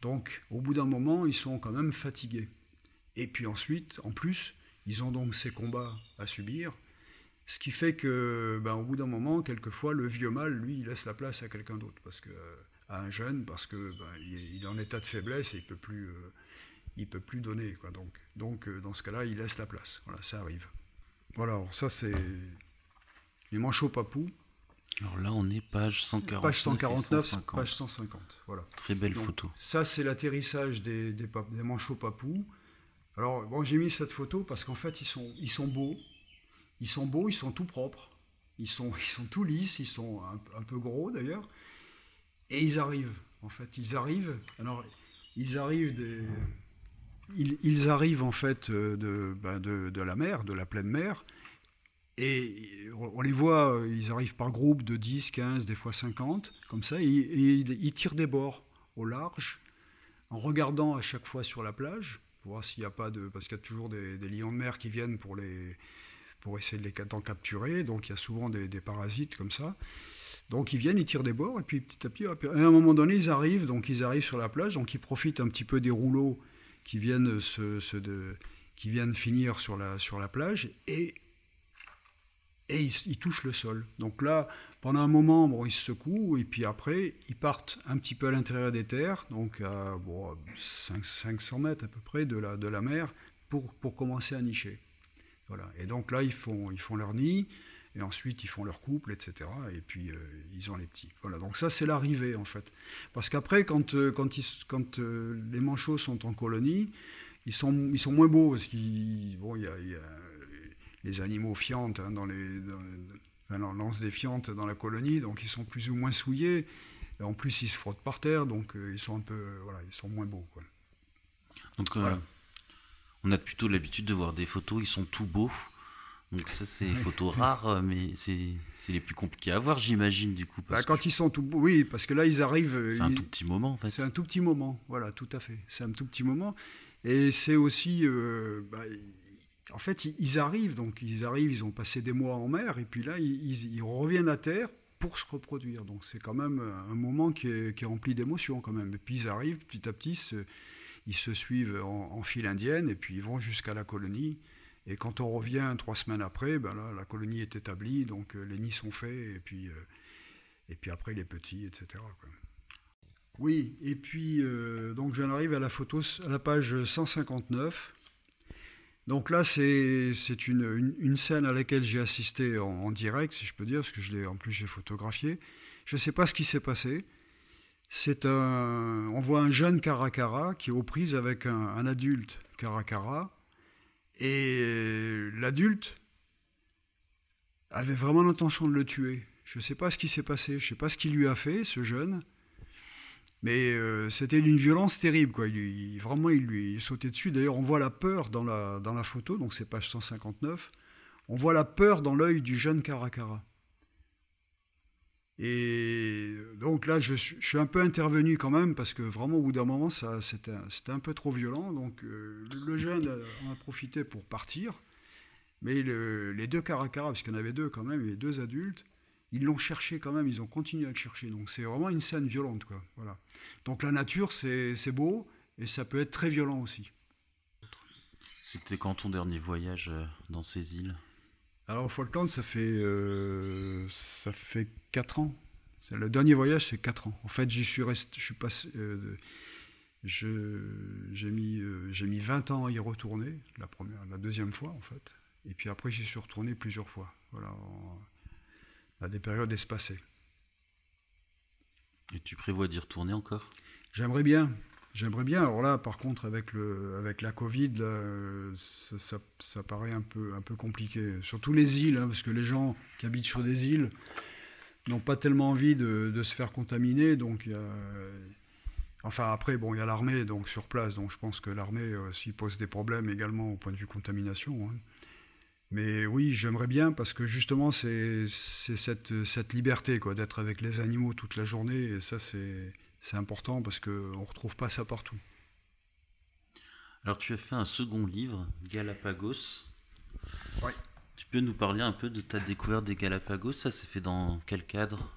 Donc au bout d'un moment, ils sont quand même fatigués. Et puis ensuite, en plus, ils ont donc ces combats à subir, ce qui fait que, ben, au bout d'un moment, quelquefois, le vieux mâle, lui, il laisse la place à quelqu'un d'autre, parce que à un jeune, parce que ben, il, est, en état de faiblesse et il peut euh, peut plus donner, quoi. Donc, donc euh, dans ce cas-là, il laisse la place. Voilà, ça arrive. Voilà, ça c'est les manchots papous. Alors là, on est page 149. Page 149, page 150. Voilà. Très belle photo. Ça, c'est l'atterrissage des, des, des, manchots papous. Alors, bon, j'ai mis cette photo parce qu'en fait, ils sont, ils sont beaux. Ils sont beaux, ils sont tout propres. Ils sont, ils sont tout lisses, ils sont un, peu gros d'ailleurs. Et ils arrivent, en fait. Ils arrivent. Alors, ils arrivent des. Ils, arrivent en fait de, ben de, de, la mer, de la pleine mer, et on les voit, ils arrivent par groupe de 10, 15, des fois 50, comme ça, et, ils tirent des bords au large, en regardant à chaque fois sur la plage, pour voir s'il n'y a pas de... Parce qu'il y a toujours des, lions de mer qui viennent pour, les, pour essayer de les capturer, donc il y a souvent des, parasites comme ça. Donc ils viennent, ils tirent des bords, et puis petit à petit, à un moment donné, ils arrivent, donc ils arrivent sur la plage, donc ils profitent un petit peu des rouleaux qui viennent, se, qui viennent finir sur la, sur la plage, et et ils, touchent le sol. Donc là, pendant un moment, ils se secouent, et puis après, ils partent un petit peu à l'intérieur des terres, donc à bon, 500 mètres à peu près de la, mer, pour, commencer à nicher. Voilà. Et donc là, ils font, leur nid, et ensuite ils font leur couple, etc. Et puis euh, ils ont les petits. Voilà. Donc ça, c'est l'arrivée en fait. Parce qu'après, quand, euh, euh, les manchots sont en colonie, ils sont, moins beaux, parce qu'il y a les animaux fiantes hein, dans les, dans, lance des fientes dans la colonie, donc ils sont plus ou moins souillés. Et en plus, ils se frottent par terre, donc euh, ils sont un peu, euh, voilà, ils sont moins beaux. Quoi. Donc euh, on a plutôt l'habitude de voir des photos, ils sont tout beaux. Donc ça, c'est des photos rares, mais c'est les plus compliqués à voir, j'imagine, du coup. Bah, quand ils sont tout beaux, oui, parce que là, ils arrivent... C'est un tout petit moment, en fait. C'est un tout petit moment, voilà, tout à fait. C'est un tout petit moment. Et c'est aussi... bah, en fait, ils arrivent, donc ils arrivent, ils ont passé des mois en mer, et puis là, ils, reviennent à terre pour se reproduire. Donc c'est quand même un moment qui est, rempli d'émotions quand même. Et puis ils arrivent petit à petit, ils se suivent en, file indienne, et puis ils vont jusqu'à la colonie. Et quand on revient trois semaines après, ben là, la colonie est établie, donc euh, les nids sont faits, et puis, euh, et puis après les petits, etc. Oui, et puis euh, donc j'en arrive à la photo, à la page 159. Donc là, c'est une, scène à laquelle j'ai assisté en, direct, si je peux dire, parce que en plus j'ai photographié. Je ne sais pas ce qui s'est passé. C'est un, on voit un jeune caracara qui est aux prises avec un, adulte caracara, et l'adulte avait vraiment l'intention de le tuer. Je ne sais pas ce qui s'est passé, je ne sais pas ce qu'il lui a fait, ce jeune. Mais euh, c'était d'une violence terrible, quoi. Il, vraiment, il lui sautait dessus. D'ailleurs, on voit la peur dans la, dans la photo, donc c'est page 159. On voit la peur dans l'œil du jeune Caracara. Et donc là, je, suis un peu intervenu quand même, parce que vraiment, au bout d'un moment, c'était un, peu trop violent. Donc euh, le jeune en a profité pour partir. Mais les deux Caracara, parce qu'il y en avait deux quand même, les deux adultes, ils l'ont cherché quand même, ils ont continué à le chercher. Donc c'est vraiment une scène violente. Quoi. Voilà. Donc la nature, c'est beau, et ça peut être très violent aussi. C'était quand ton dernier voyage euh, dans ces îles? Alors Falkland, ça fait, euh, ça fait 4 ans. Le dernier voyage, c'est 4 ans. En fait, j'y suis resté, je suis passé... Euh, j'ai mis, j'ai mis 20 ans à y retourner, la, première, la deuxième fois en fait. Et puis après, j'y suis retourné plusieurs fois. Voilà, à des périodes espacées. Et tu prévois d'y retourner encore? J'aimerais bien. J'aimerais bien. Alors là, par contre, avec, le, avec la Covid, ça, ça, paraît un peu, un peu compliqué. Surtout les îles, hein, parce que les gens qui habitent sur des îles n'ont pas tellement envie de, de, se faire contaminer. Donc, enfin, après, bon, il y a l'armée donc sur place. Donc, je pense que l'armée aussi pose des problèmes également au point de vue contamination. Hein. Mais oui, j'aimerais bien parce que justement, c'est cette, cette liberté quoi, d'être avec les animaux toute la journée. Et ça, c'est important parce qu'on ne retrouve pas ça partout. Alors tu as fait un second livre, Galapagos. Oui. Tu peux nous parler un peu de ta découverte des Galapagos? Ça s'est fait dans quel cadre?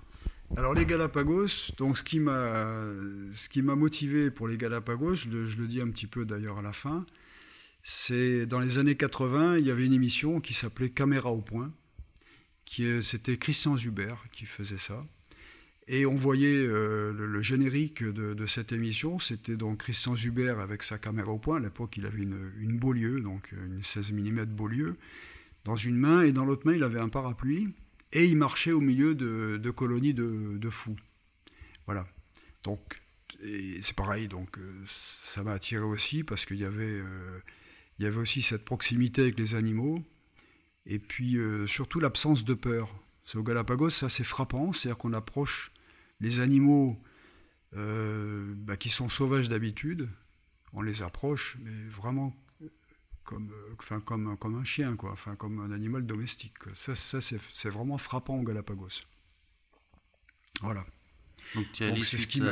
Alors les Galapagos, donc ce qui m'a ce qui m'a motivé pour les Galapagos, je le, je le, dis un petit peu d'ailleurs à la fin, c'est dans les années 80, il y avait une émission qui s'appelait Caméra au point, qui c'était Christian Zuber qui faisait ça. Et on voyait euh, le, générique de, cette émission, c'était donc Christian Zuber avec sa caméra au point. À l'époque, il avait une, une, Beaulieu, donc une 16 mm Beaulieu, dans une main, et dans l'autre main, il avait un parapluie, et il marchait au milieu de, colonies de, fous. Voilà. Donc, c'est pareil, donc euh, ça m'a attiré aussi, parce qu'il y, avait, euh, il y avait aussi cette proximité avec les animaux, et puis surtout l'absence de peur. Au Galapagos, ça c'est frappant, c'est-à-dire qu'on approche les animaux euh, bah, qui sont sauvages d'habitude, on les approche, mais vraiment comme, euh, enfin, comme, comme un chien, quoi, enfin, comme un animal domestique. Ça, ça c'est vraiment frappant au Galapagos. Voilà. Donc, c'est ce qui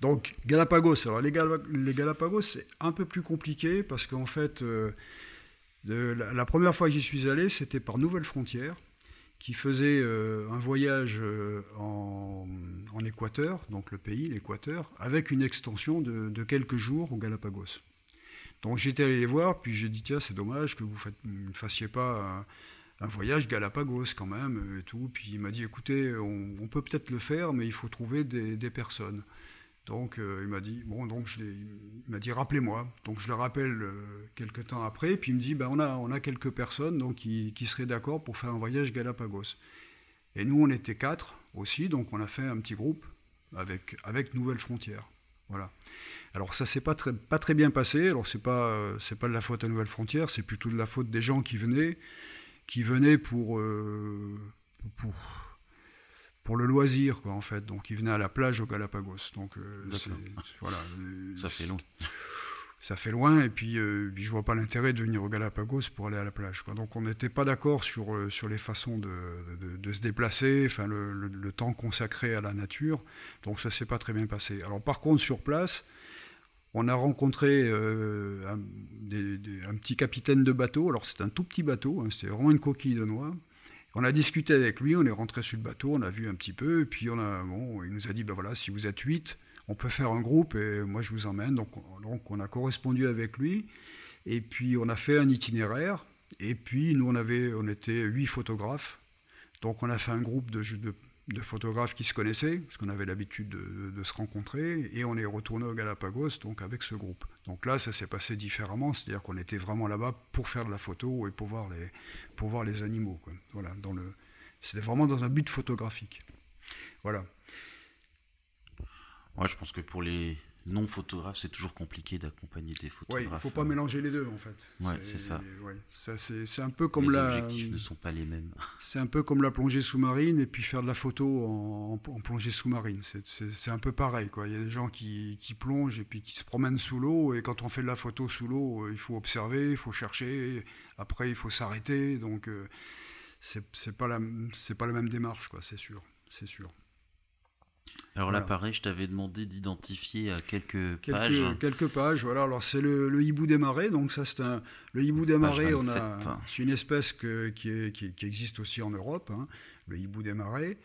Donc, Galapagos. Alors, les, Galapagos, c'est un peu plus compliqué parce qu'en fait, euh, la, première fois que j'y suis allé, c'était par Nouvelle Frontière qui faisait euh, un voyage euh, en, Équateur, donc le pays, l'Équateur, avec une extension de, quelques jours au Galapagos. Donc j'étais allé les voir, puis j'ai dit tiens c'est dommage que vous ne fassiez pas un, voyage Galapagos quand même et tout. Puis il m'a dit écoutez on, peut peut-être le faire, mais il faut trouver des personnes. Donc euh, il m'a dit, bon, donc il m'a dit, rappelez-moi. Donc je le rappelle euh, quelques temps après, puis il me dit, ben, on, a, on a quelques personnes donc, qui, qui seraient d'accord pour faire un voyage Galapagos. Et nous, on était quatre aussi, donc on a fait un petit groupe avec, avec Nouvelles Frontières. Voilà. Alors ça s'est pas très, pas très bien passé, alors c'est pas, euh, c'est pas de la faute à Nouvelles Frontières, c'est plutôt de la faute des gens qui venaient, qui venaient pour, pour pour le loisir, quoi, en fait. Donc, il venait à la plage au Galapagos. Donc, euh, voilà. Ça fait long. [laughs] Ça fait loin, et puis, euh, je vois pas l'intérêt de venir au Galapagos pour aller à la plage. Quoi. Donc, on n'était pas d'accord sur, euh, sur les façons de, de, se déplacer, enfin, le, le, temps consacré à la nature. Donc, ça s'est pas très bien passé. Alors, par contre, sur place, on a rencontré un, un, petit capitaine de bateau. Alors, c'est un tout petit bateau, hein, c'était vraiment une coquille de noix. On a discuté avec lui, on est rentré sur le bateau, on a vu un petit peu, et puis on a, bon, il nous a dit, ben voilà, si vous êtes huit, on peut faire un groupe, et moi je vous emmène. Donc, on a correspondu avec lui, et puis on a fait un itinéraire, et puis nous on, avait, on était huit photographes, donc on a fait un groupe de de photographes qui se connaissaient, parce qu'on avait l'habitude de, se rencontrer, et on est retourné au Galapagos donc avec ce groupe. Donc là, ça s'est passé différemment, c'est-à-dire qu'on était vraiment là-bas pour faire de la photo et pour voir les, pour voir les animaux. Voilà, dans le, c'était vraiment dans un but photographique. Voilà. Moi, je pense que pour les, non photographe, c'est toujours compliqué d'accompagner des photographes. Oui, il ne faut pas mélanger les deux en fait. Ouais, c'est ça. c'est un peu comme la. Les objectifs ne sont pas les mêmes. [laughs] C'est un peu comme la plongée sous-marine et puis faire de la photo en, plongée sous-marine. C'est un peu pareil. Quoi. Il y a des gens qui, qui, plongent et puis qui se promènent sous l'eau et quand on fait de la photo sous l'eau, euh, il faut observer, il faut chercher. Après, il faut s'arrêter. Donc, euh, c'est pas la pas la même démarche, quoi. C'est sûr, c'est sûr. Alors là, pareil, je t'avais demandé d'identifier à quelques, pages. Quelques pages, voilà. Alors c'est le, hibou des marais. Donc ça, c'est un le hibou des marais. On a, c'est une espèce qui, est, qui, existe aussi en Europe, hein, le hibou des marais.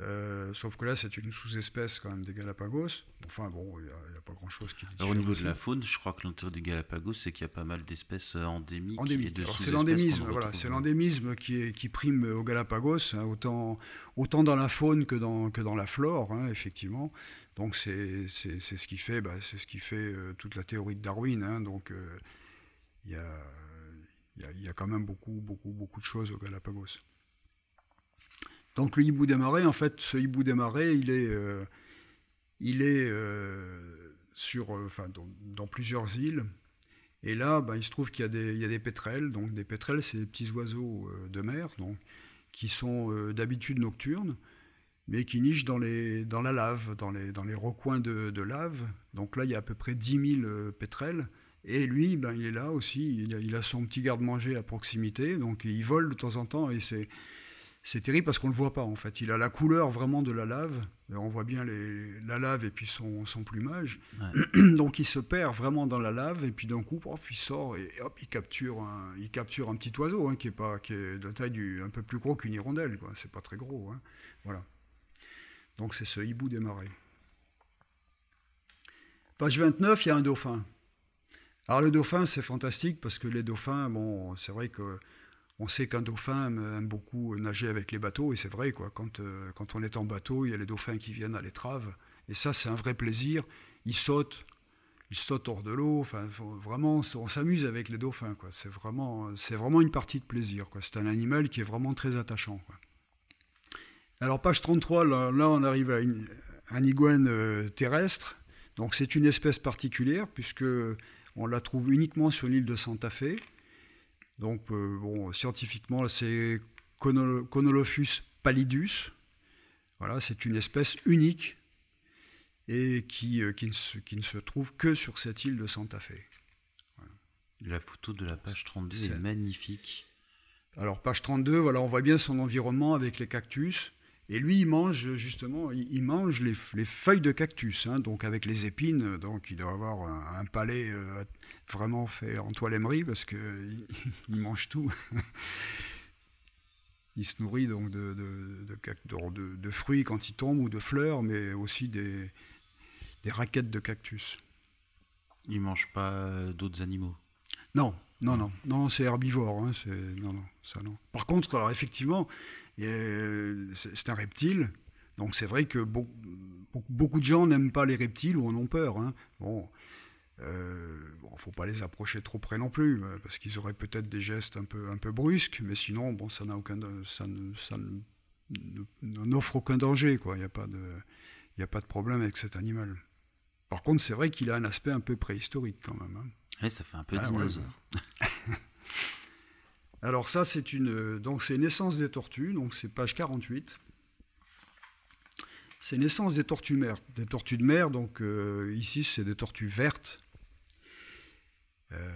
Euh, sauf que là, c'est une sous-espèce quand même des Galapagos. Enfin bon, il n'y a, pas grand-chose qui. Alors, au niveau de la faune, je crois que l'intérêt des Galapagos, c'est qu'il y a pas mal d'espèces euh, endémiques. c'est l'endémisme, voilà, c'est l'endémisme qui, qui prime aux Galapagos, hein, autant, autant dans la faune que dans, que dans la flore, hein, effectivement. Donc c'est ce qui fait, bah, c'est ce qui fait euh, toute la théorie de Darwin. Hein. donc il y a, y, y, a, quand même beaucoup, beaucoup, beaucoup de choses aux Galapagos. Donc le hibou des marais, en fait, ce hibou des marais, il est, euh, il est, euh, sur, enfin, dans, plusieurs îles. Et là, ben, il se trouve qu'il y, y, a des pétrels. Donc des pétrels, c'est des petits oiseaux de mer, donc, qui sont d'habitude nocturnes, mais qui nichent dans, les, dans la lave, dans les, dans les recoins de, lave. Donc là, il y a à peu près 10 000 pétrels. Et lui, ben, il est là aussi, il a, son petit garde-manger à proximité, donc il vole de temps en temps, et c'est, c'est terrible parce qu'on ne le voit pas en fait. Il a la couleur vraiment de la lave, on voit bien les, la lave et puis son, son plumage. [clears throat] donc il se perd vraiment dans la lave, et puis d'un coup, il sort et hop, il capture un, il capture un petit oiseau hein, qui, est pas, qui est de taille du, un peu plus gros qu'une hirondelle, c'est pas très gros. Hein. Voilà. Donc c'est ce hibou des marais. Page 29, il y a un dauphin. Alors le dauphin, c'est fantastique parce que les dauphins, bon, c'est vrai que on sait qu'un dauphin aime, beaucoup nager avec les bateaux, et c'est vrai, euh, quand on est en bateau, il y a les dauphins qui viennent à l'étrave, et ça, c'est un vrai plaisir. Ils sautent, ils sautent hors de l'eau, enfin, vraiment, on s'amuse avec les dauphins. C'est vraiment, une partie de plaisir. C'est un animal qui est vraiment très attachant, Alors, page 33, là, on arrive à un iguane euh, terrestre. Donc, c'est une espèce particulière, puisque on la trouve uniquement sur l'île de Santa Fe. Donc, euh, bon, scientifiquement, c'est Conolophus pallidus. Voilà, c'est une espèce unique et qui, euh, qui, ne se, trouve que sur cette île de Santa Fe. La photo de la page 32 est, magnifique. Alors, page 32, voilà, on voit bien son environnement avec les cactus. Et lui, il mange justement, il mange les, feuilles de cactus, hein, donc avec les épines. Donc il doit avoir un, palais euh, vraiment fait en toile émerie parce qu'il [laughs] il mange tout. il se nourrit donc de, de, de, fruits quand il tombe ou de fleurs, mais aussi des, des raquettes de cactus. Il mange pas d'autres animaux? Non, non, non, non, c'est herbivore. Hein, non, non, ça non. Par contre, alors effectivement, c'est un reptile, donc c'est vrai que beaucoup, de gens n'aiment pas les reptiles ou en ont peur. Hein. Bon, euh, bon, faut pas les approcher trop près non plus, euh, parce qu'ils auraient peut-être des gestes un peu, un peu brusques, mais sinon, bon, ça n'a aucun, ça, n'offre aucun danger, quoi. Il n'y a pas de, il a pas de problème avec cet animal. Par contre, c'est vrai qu'il a un aspect un peu préhistorique quand même. Hein. ça fait un peu ah, dinosaure. [laughs] Alors ça, c'est une donc c'est naissance des tortues, donc c'est page 48. C'est naissance des tortues mer, des tortues de mer. Donc euh, ici, c'est des tortues vertes. Euh,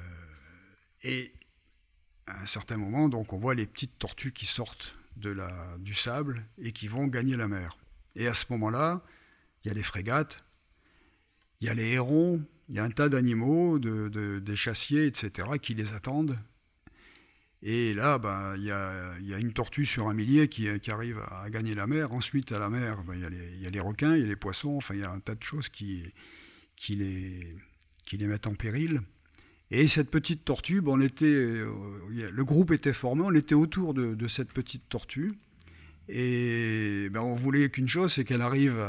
et à un certain moment, donc on voit les petites tortues qui sortent de la, du sable et qui vont gagner la mer. Et à ce moment-là, il y a les frégates, il y a les hérons, il y a un tas d'animaux, de, des chassiers, etc., qui les attendent et là, ben, il y, a, une tortue sur un millier qui, arrive à, gagner la mer. Ensuite, à la mer, ben, il y, a les requins, il y a les poissons, enfin, il y a un tas de choses qui, les, mettent en péril. Et cette petite tortue, ben, on était, euh, le groupe était formé, on était autour de, cette petite tortue. Et ben, on voulait qu'une chose, c'est qu'elle arrive,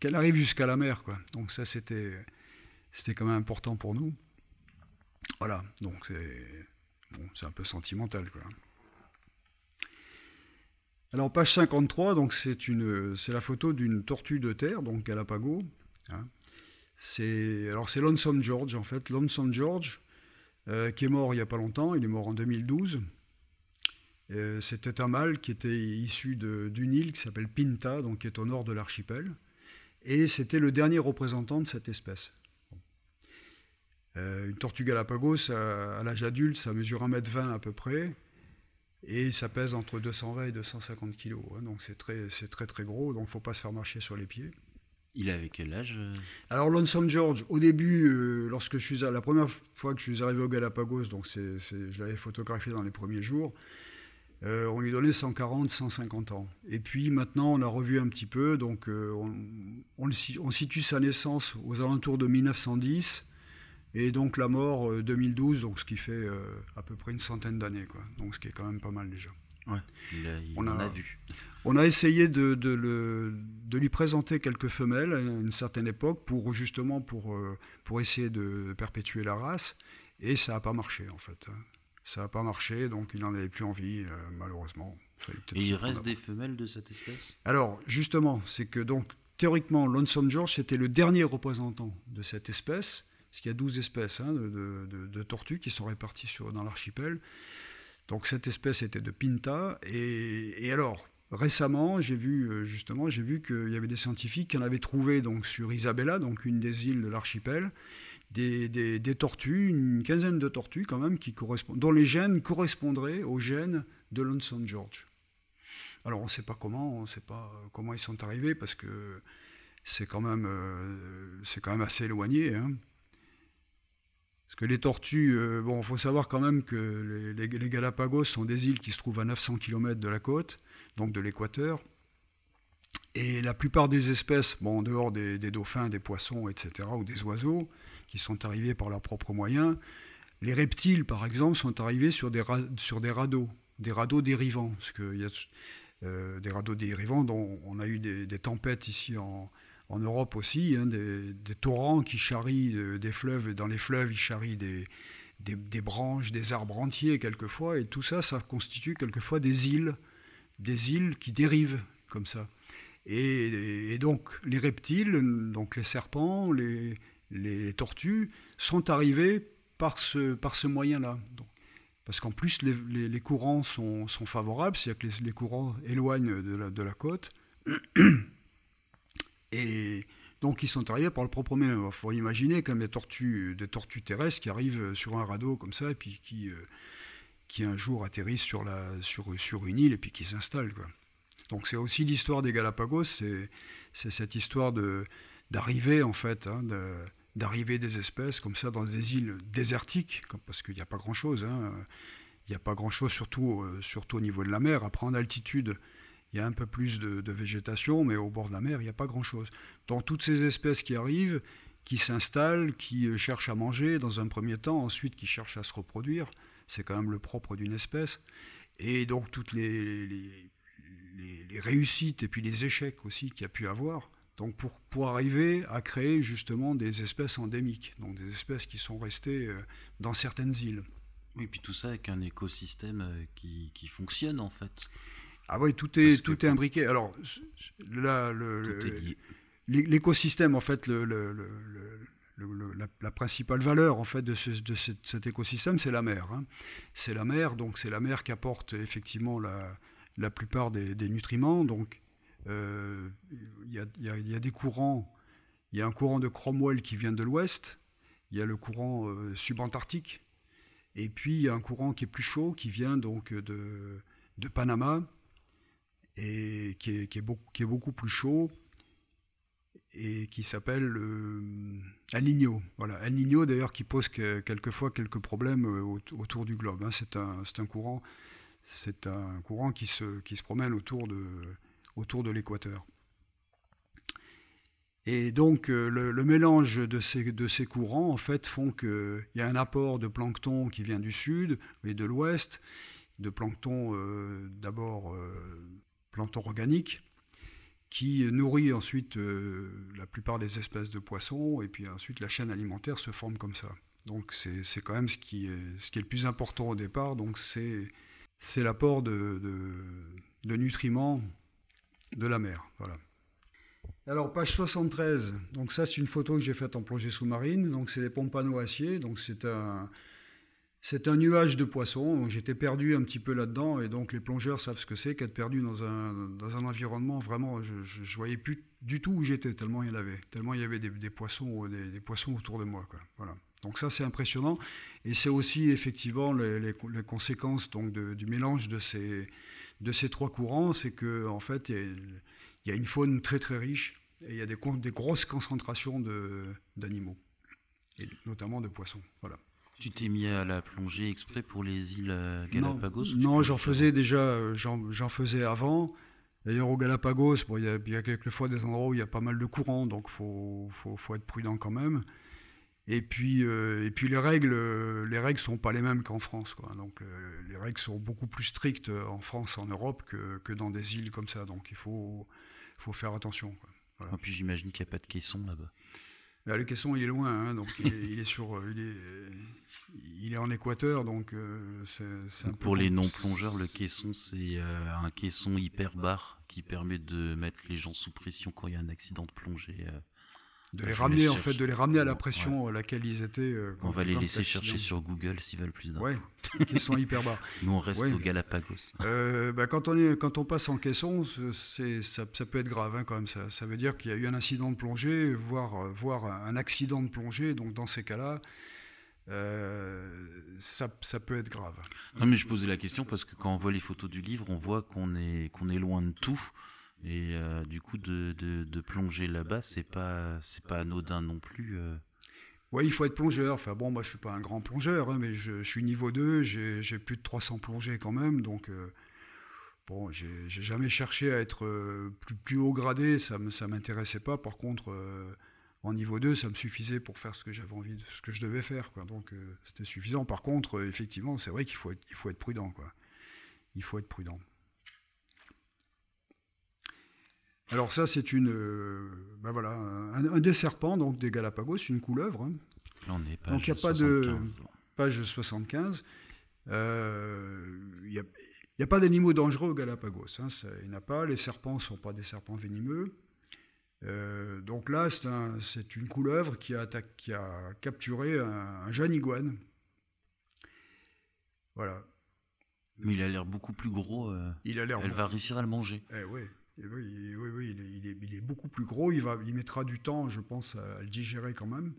qu'elle arrive jusqu'à la mer. Quoi. Donc ça, c'était, c'était quand même important pour nous. Voilà, donc c'est c'est un peu sentimental. Alors, page 53, donc c'est, la photo d'une tortue de terre, donc Galapagos. Hein. C'est, alors, c'est Lonesome George, en fait. Lonesome George, euh, qui est mort il n'y a pas longtemps, il est mort en 2012. Euh, c'était un mâle qui était issu d'une île qui s'appelle Pinta, donc qui est au nord de l'archipel. Et c'était le dernier représentant de cette espèce. Euh, une tortue Galapagos, à, l'âge adulte, ça mesure 1m20 à peu près, et ça pèse entre 220 et 250 kg. Hein, donc c'est très, très très gros, donc il ne faut pas se faire marcher sur les pieds. Il avait quel âge euh? Alors Lonesome George, au début, euh, lorsque je suis à, la première fois que je suis arrivé au Galapagos, donc c'est, je l'avais photographié dans les premiers jours, on lui donnait 140, 150 ans. Et puis maintenant, on a revu un petit peu, donc on, on, on, situe sa naissance aux alentours de 1910 et donc la mort 2012, euh, donc ce qui fait euh, à peu près une centaine d'années, quoi. Donc ce qui est quand même pas mal déjà. Ouais, il, on en a, vu. On a essayé de, de, le, de, lui présenter quelques femelles à une certaine époque pour justement pour, euh, pour essayer de perpétuer la race, et ça n'a pas marché en fait. Hein. Ça n'a pas marché, donc il n'en avait plus envie, malheureusement. Et il reste des femelles de cette espèce? Alors justement, c'est que donc théoriquement, Lonesome George, c'était le dernier représentant de cette espèce, parce qu'il y a 12 espèces hein, de, tortues qui sont réparties dans l'archipel. Donc cette espèce était de Pinta. Et, alors, récemment, j'ai vu euh, justement, j'ai vu qu'il y avait des scientifiques qui en avaient trouvé donc sur Isabella, donc une des îles de l'archipel, des, tortues, une quinzaine de tortues quand même, qui correspondent, dont les gènes correspondraient aux gènes de Lonesome George. Alors on ne sait pas comment, on ne sait pas comment ils sont arrivés parce que c'est quand même, euh, quand même assez éloigné. Hein. Que les tortues, euh, bon, il faut savoir quand même que les, Galapagos sont des îles qui se trouvent à 900 km de la côte, donc de l'équateur. Et la plupart des espèces, bon, en dehors des, dauphins, des poissons, etc., ou des oiseaux, qui sont arrivés par leurs propres moyens, les reptiles, par exemple, sont arrivés sur des, sur des radeaux, des radeaux dérivants. Parce qu'il y a euh, des radeaux dérivants dont on a eu des, tempêtes ici en, Europe aussi, hein, des, torrents qui charrient des fleuves, dans les fleuves, ils charrient des, branches, des arbres entiers quelquefois, et tout ça, ça constitue quelquefois des îles, des îles qui dérivent comme ça. Et, donc les reptiles, donc les serpents, les, les tortues, sont arrivés par ce, par ce moyen-là parce qu'en plus les, courants sont, favorables, c'est-à-dire que les, courants éloignent de la, côte, [clears throat] et donc ils sont arrivés par le propre moyen. Il faut imaginer comme des tortues, des tortues terrestres qui arrivent sur un radeau comme ça, et puis qui, euh, qui un jour atterrissent sur, la, sur, sur une île, et puis qui s'installent. Donc c'est aussi l'histoire des Galapagos, c'est cette histoire d'arriver en fait, hein, de, d'arriver des espèces comme ça dans des îles désertiques, parce qu'il n'y a pas grand-chose. Hein. Il n'y a pas grand-chose, surtout, euh, surtout au niveau de la mer. Après, en altitude, il y a un peu plus de, végétation, mais au bord de la mer, il n'y a pas grand-chose. Donc toutes ces espèces qui arrivent, qui s'installent, qui euh, cherchent à manger dans un premier temps, ensuite qui cherchent à se reproduire, c'est quand même le propre d'une espèce. Et donc toutes les, réussites et puis les échecs aussi qu'il y a pu avoir, donc pour, pour, arriver à créer justement des espèces endémiques, donc des espèces qui sont restées euh, dans certaines îles. Oui, et puis tout ça avec un écosystème euh, qui, qui fonctionne en fait. Ah oui, tout est, tout est imbriqué. Alors là, l'écosystème, en fait, le, la, principale valeur en fait de, de cet écosystème, c'est la mer. Hein. C'est la mer, donc c'est la mer qui apporte effectivement la, la plupart des, des nutriments. Donc euh, il y, a des courants. Il y a un courant de Cromwell qui vient de l'ouest. Il y a le courant euh, subantarctique. Et puis il y a un courant qui est plus chaud qui vient donc de, de Panama et qui est, qui, est beaucoup, qui est, beaucoup, plus chaud et qui s'appelle euh, El Niño. Voilà, El Niño d'ailleurs qui pose quelquefois quelques problèmes autour du globe. Hein. C'est un, un, courant, c'est un courant qui se, qui se promène autour de, autour de l'équateur. Et donc euh, le, mélange de ces, de ces, courants en fait font qu'il y a un apport de plancton qui vient du sud et de l'ouest, de plancton euh, d'abord euh, organique, qui nourrit ensuite la plupart des espèces de poissons, et puis ensuite la chaîne alimentaire se forme comme ça. Donc c'est quand même ce qui, est, ce qui est le plus important au départ, donc c'est l'apport de, de, de nutriments de la mer. Voilà. Alors, page 73, donc ça c'est une photo que j'ai faite en plongée sous-marine, donc c'est des pompano acier, donc c'est un, c'est un nuage de poissons, j'étais perdu un petit peu là-dedans, et donc les plongeurs savent ce que c'est qu'être perdu dans un, dans un environnement, vraiment, je ne voyais plus du tout où j'étais, tellement il y en avait, tellement il y avait des, poissons, des, poissons autour de moi. Voilà. Donc ça c'est impressionnant, et c'est aussi effectivement les, conséquences donc, du mélange de ces de ces trois courants, c'est qu'en en fait, il y, a une faune très très riche et il y a des, des grosses concentrations d'animaux, et notamment de poissons. Voilà. Tu t'es mis à la plongée exprès pour les îles euh, Galapagos Non, j'en faisais déjà, euh, j'en faisais avant. D'ailleurs, aux Galapagos, il, y a, il y a quelquefois des endroits où il y a pas mal de courants, donc il faut, faut, faut, être prudent quand même. Et puis, euh, et puis les règles, les règles sont pas les mêmes qu'en France. Quoi. Donc les règles sont beaucoup plus strictes en France, en Europe, que, que dans des îles comme ça. Donc il faut, faut faire attention. Quoi. Voilà. Et puis j'imagine qu'il n'y a pas de caisson là-bas. Le caisson, il est loin, hein, donc il est, sur, il est, il est en Équateur, donc c'est Pour les non-plongeurs, le caisson, c'est un caisson hyper bar qui permet de mettre les gens sous pression quand il y a un accident de plongée de les ramener en fait, de les ramener à la pression à laquelle ils étaient. Euh, on va les laisser chercher sur Google s'ils veulent plus d'infos. Ouais, [laughs] qui sont hyper bas. Nous on reste au Galapagos. Euh, bah, quand on est, quand on passe en caisson, c'est ça, ça, peut être grave hein, quand même. Ça, ça veut dire qu'il y a eu un incident de plongée, voire, voire un accident de plongée. Donc dans ces cas-là. Euh, ça, ça, peut être grave. Non, mais je posais la question parce que quand on voit les photos du livre, on voit qu'on est, qu'on est loin de tout. Et euh, du coup, de, de, plonger là-bas, c'est pas, c'est pas anodin non plus. Euh. Oui, il faut être plongeur. Enfin bon, moi je suis pas un grand plongeur, hein, mais je, suis niveau 2, j'ai plus de 300 plongées quand même, donc euh, bon, j'ai jamais cherché à être plus, plus haut gradé, ça ne m'intéressait pas. Par contre, en niveau 2, ça me suffisait pour faire ce que j'avais envie, de, ce que je devais faire, donc c'était suffisant. Par contre, effectivement, c'est vrai qu'il faut être, il faut être prudent. Il faut être prudent. Alors ça, c'est une, euh, ben voilà, un, des serpents donc des Galapagos, une couleuvre. Hein. donc il n'y a pas de page 75. Euh, il n'y a, pas d'animaux dangereux aux Galapagos. Hein, il n'y en a pas. Les serpents ne sont pas des serpents venimeux. Euh, donc là, c'est une couleuvre qui a, qui a capturé un, jeune iguane. Voilà. Mais il a l'air beaucoup plus gros. il a l'air. Elle va réussir à le manger. Eh oui. Oui, oui, oui il, est, beaucoup plus gros. Il, va, il mettra du temps, je pense, à, le digérer quand même.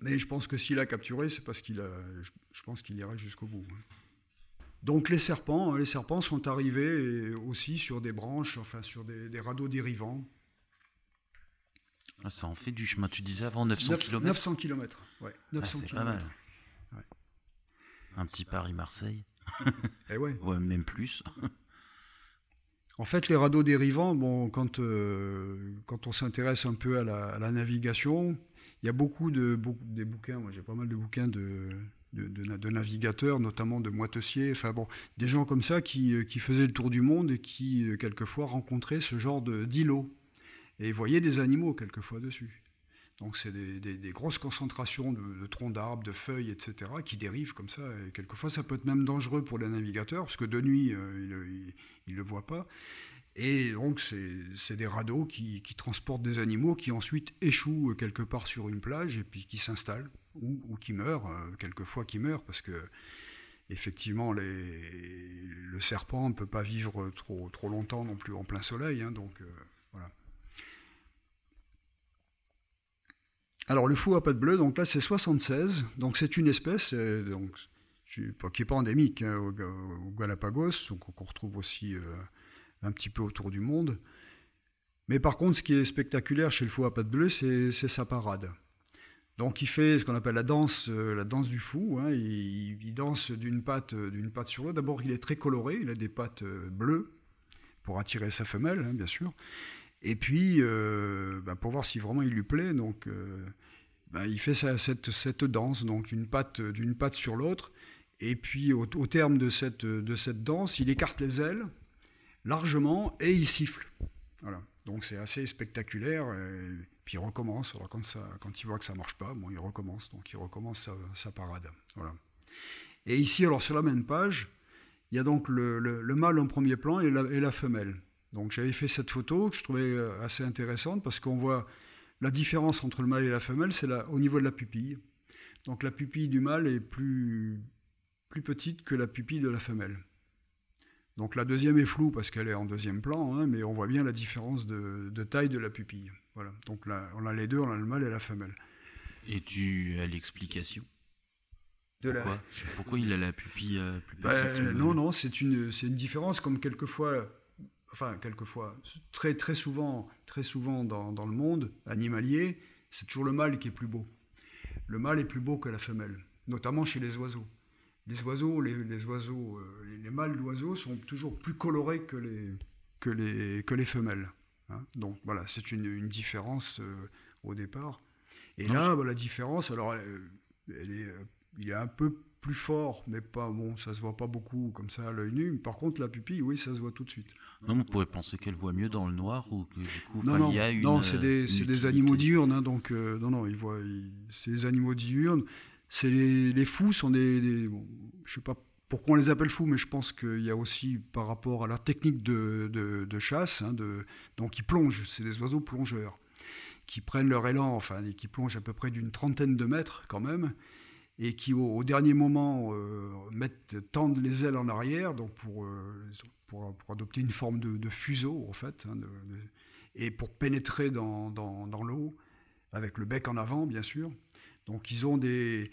Mais je pense que s'il a capturé, c'est parce qu'il a, je, pense qu'il ira jusqu'au bout. Donc les serpents, les serpents sont arrivés aussi sur des branches, enfin sur des, radeaux dérivants. Ah, ça en fait du chemin. Tu disais avant 900 km 900 km, ouais. 900 ah, c'est pas mal. Un petit Paris-Marseille. Et eh ouais. [laughs] ouais. Même plus. [laughs] En fait, les radeaux dérivants, bon, quand, euh, on s'intéresse un peu à la, navigation, il y a beaucoup de bouquins, moi j'ai pas mal de bouquins de, navigateurs, notamment de moitessiers, enfin bon, des gens comme ça qui, qui, faisaient le tour du monde et qui, euh, quelquefois, rencontraient ce genre d'îlots. Et voyaient des animaux, quelquefois, dessus. Donc c'est des, grosses concentrations de, troncs d'arbres, de feuilles, etc., qui dérivent comme ça. Et quelquefois, ça peut être même dangereux pour les navigateurs, parce que de nuit, euh, ils ne le voient pas. Et donc, c'est des radeaux qui, transportent des animaux qui ensuite échouent quelque part sur une plage et puis qui s'installent, ou, qui meurent, euh, quelquefois qui meurent, parce que effectivement, le serpent ne peut pas vivre trop, trop longtemps non plus en plein soleil. Hein, donc, euh, voilà. Alors le fou à pattes bleues, donc là c'est 76, donc c'est une espèce euh, donc, qui n'est pas endémique hein, au, Galapagos, donc qu'on retrouve aussi euh, un petit peu autour du monde. Mais par contre, ce qui est spectaculaire chez le fou à pattes bleues, c'est sa parade. Donc il fait ce qu'on appelle la danse, euh, la danse du fou. Hein. il, danse d'une patte sur l'autre. D'abord, il est très coloré, il a des pattes bleues pour attirer sa femelle, hein, bien sûr. Et puis, euh, bah, pour voir si vraiment il lui plaît, donc, euh, bah, il fait cette, danse, donc d'une patte, sur l'autre. Et puis, au, terme de cette, danse, il écarte les ailes largement et il siffle. Voilà. Donc, c'est assez spectaculaire. Et puis, il recommence. Alors, quand, il voit que ça ne marche pas, bon, il recommence. Donc, il recommence sa, parade. Voilà. Et ici, alors, sur la même page, il y a donc le, le, mâle en premier plan et la, et la femelle. Donc j'avais fait cette photo que je trouvais euh, assez intéressante parce qu'on voit la différence entre le mâle et la femelle, c'est au niveau de la pupille. Donc la pupille du mâle est plus, plus petite que la pupille de la femelle. Donc la deuxième est floue parce qu'elle est en deuxième plan, hein, mais on voit bien la différence de, taille de la pupille. Voilà. Donc là, on a les deux, on a le mâle et la femelle. Et tu as l'explication? Pourquoi, pourquoi il a la pupille euh, plus petite ben, Non, non, c'est une, une différence comme quelquefois enfin quelquefois, très, très souvent, très souvent dans, dans le monde animalier, c'est toujours le mâle qui est plus beau. Le mâle est plus beau que la femelle, notamment chez les oiseaux. Les oiseaux, les, les oiseaux, euh, les, mâles d'oiseaux sont toujours plus colorés que les, que les, que les femelles. Hein. Donc voilà, c'est une, une, différence euh, au départ. Et là, bah, la différence, alors, euh, elle est, il est un peu plus fort, mais pas bon, ça se voit pas beaucoup comme ça à l'œil nu. Par contre, la pupille, oui, ça se voit tout de suite. Non, on pourrait penser qu'elle voit mieux dans le noir ou que du coup, non, non, il y a une. non, c'est des, une c'est des animaux diurnes, hein, donc euh, non, non, ils voient, c'est des animaux diurnes. C'est les, les fous sont des, des- bon, je sais pas pourquoi on les appelle fous, mais je pense qu'il y a aussi par rapport à leur technique de, de- de chasse, hein, de, donc ils plongent, c'est des oiseaux plongeurs qui prennent leur élan, enfin, et qui plongent à peu près d'une trentaine de mètres quand même, et qui au, au dernier moment euh, mettent, tendent les ailes en arrière, donc pour, euh, pour, adopter une forme de, fuseau en fait, hein, et pour pénétrer dans, dans, l'eau, avec le bec en avant bien sûr. Donc ils ont des,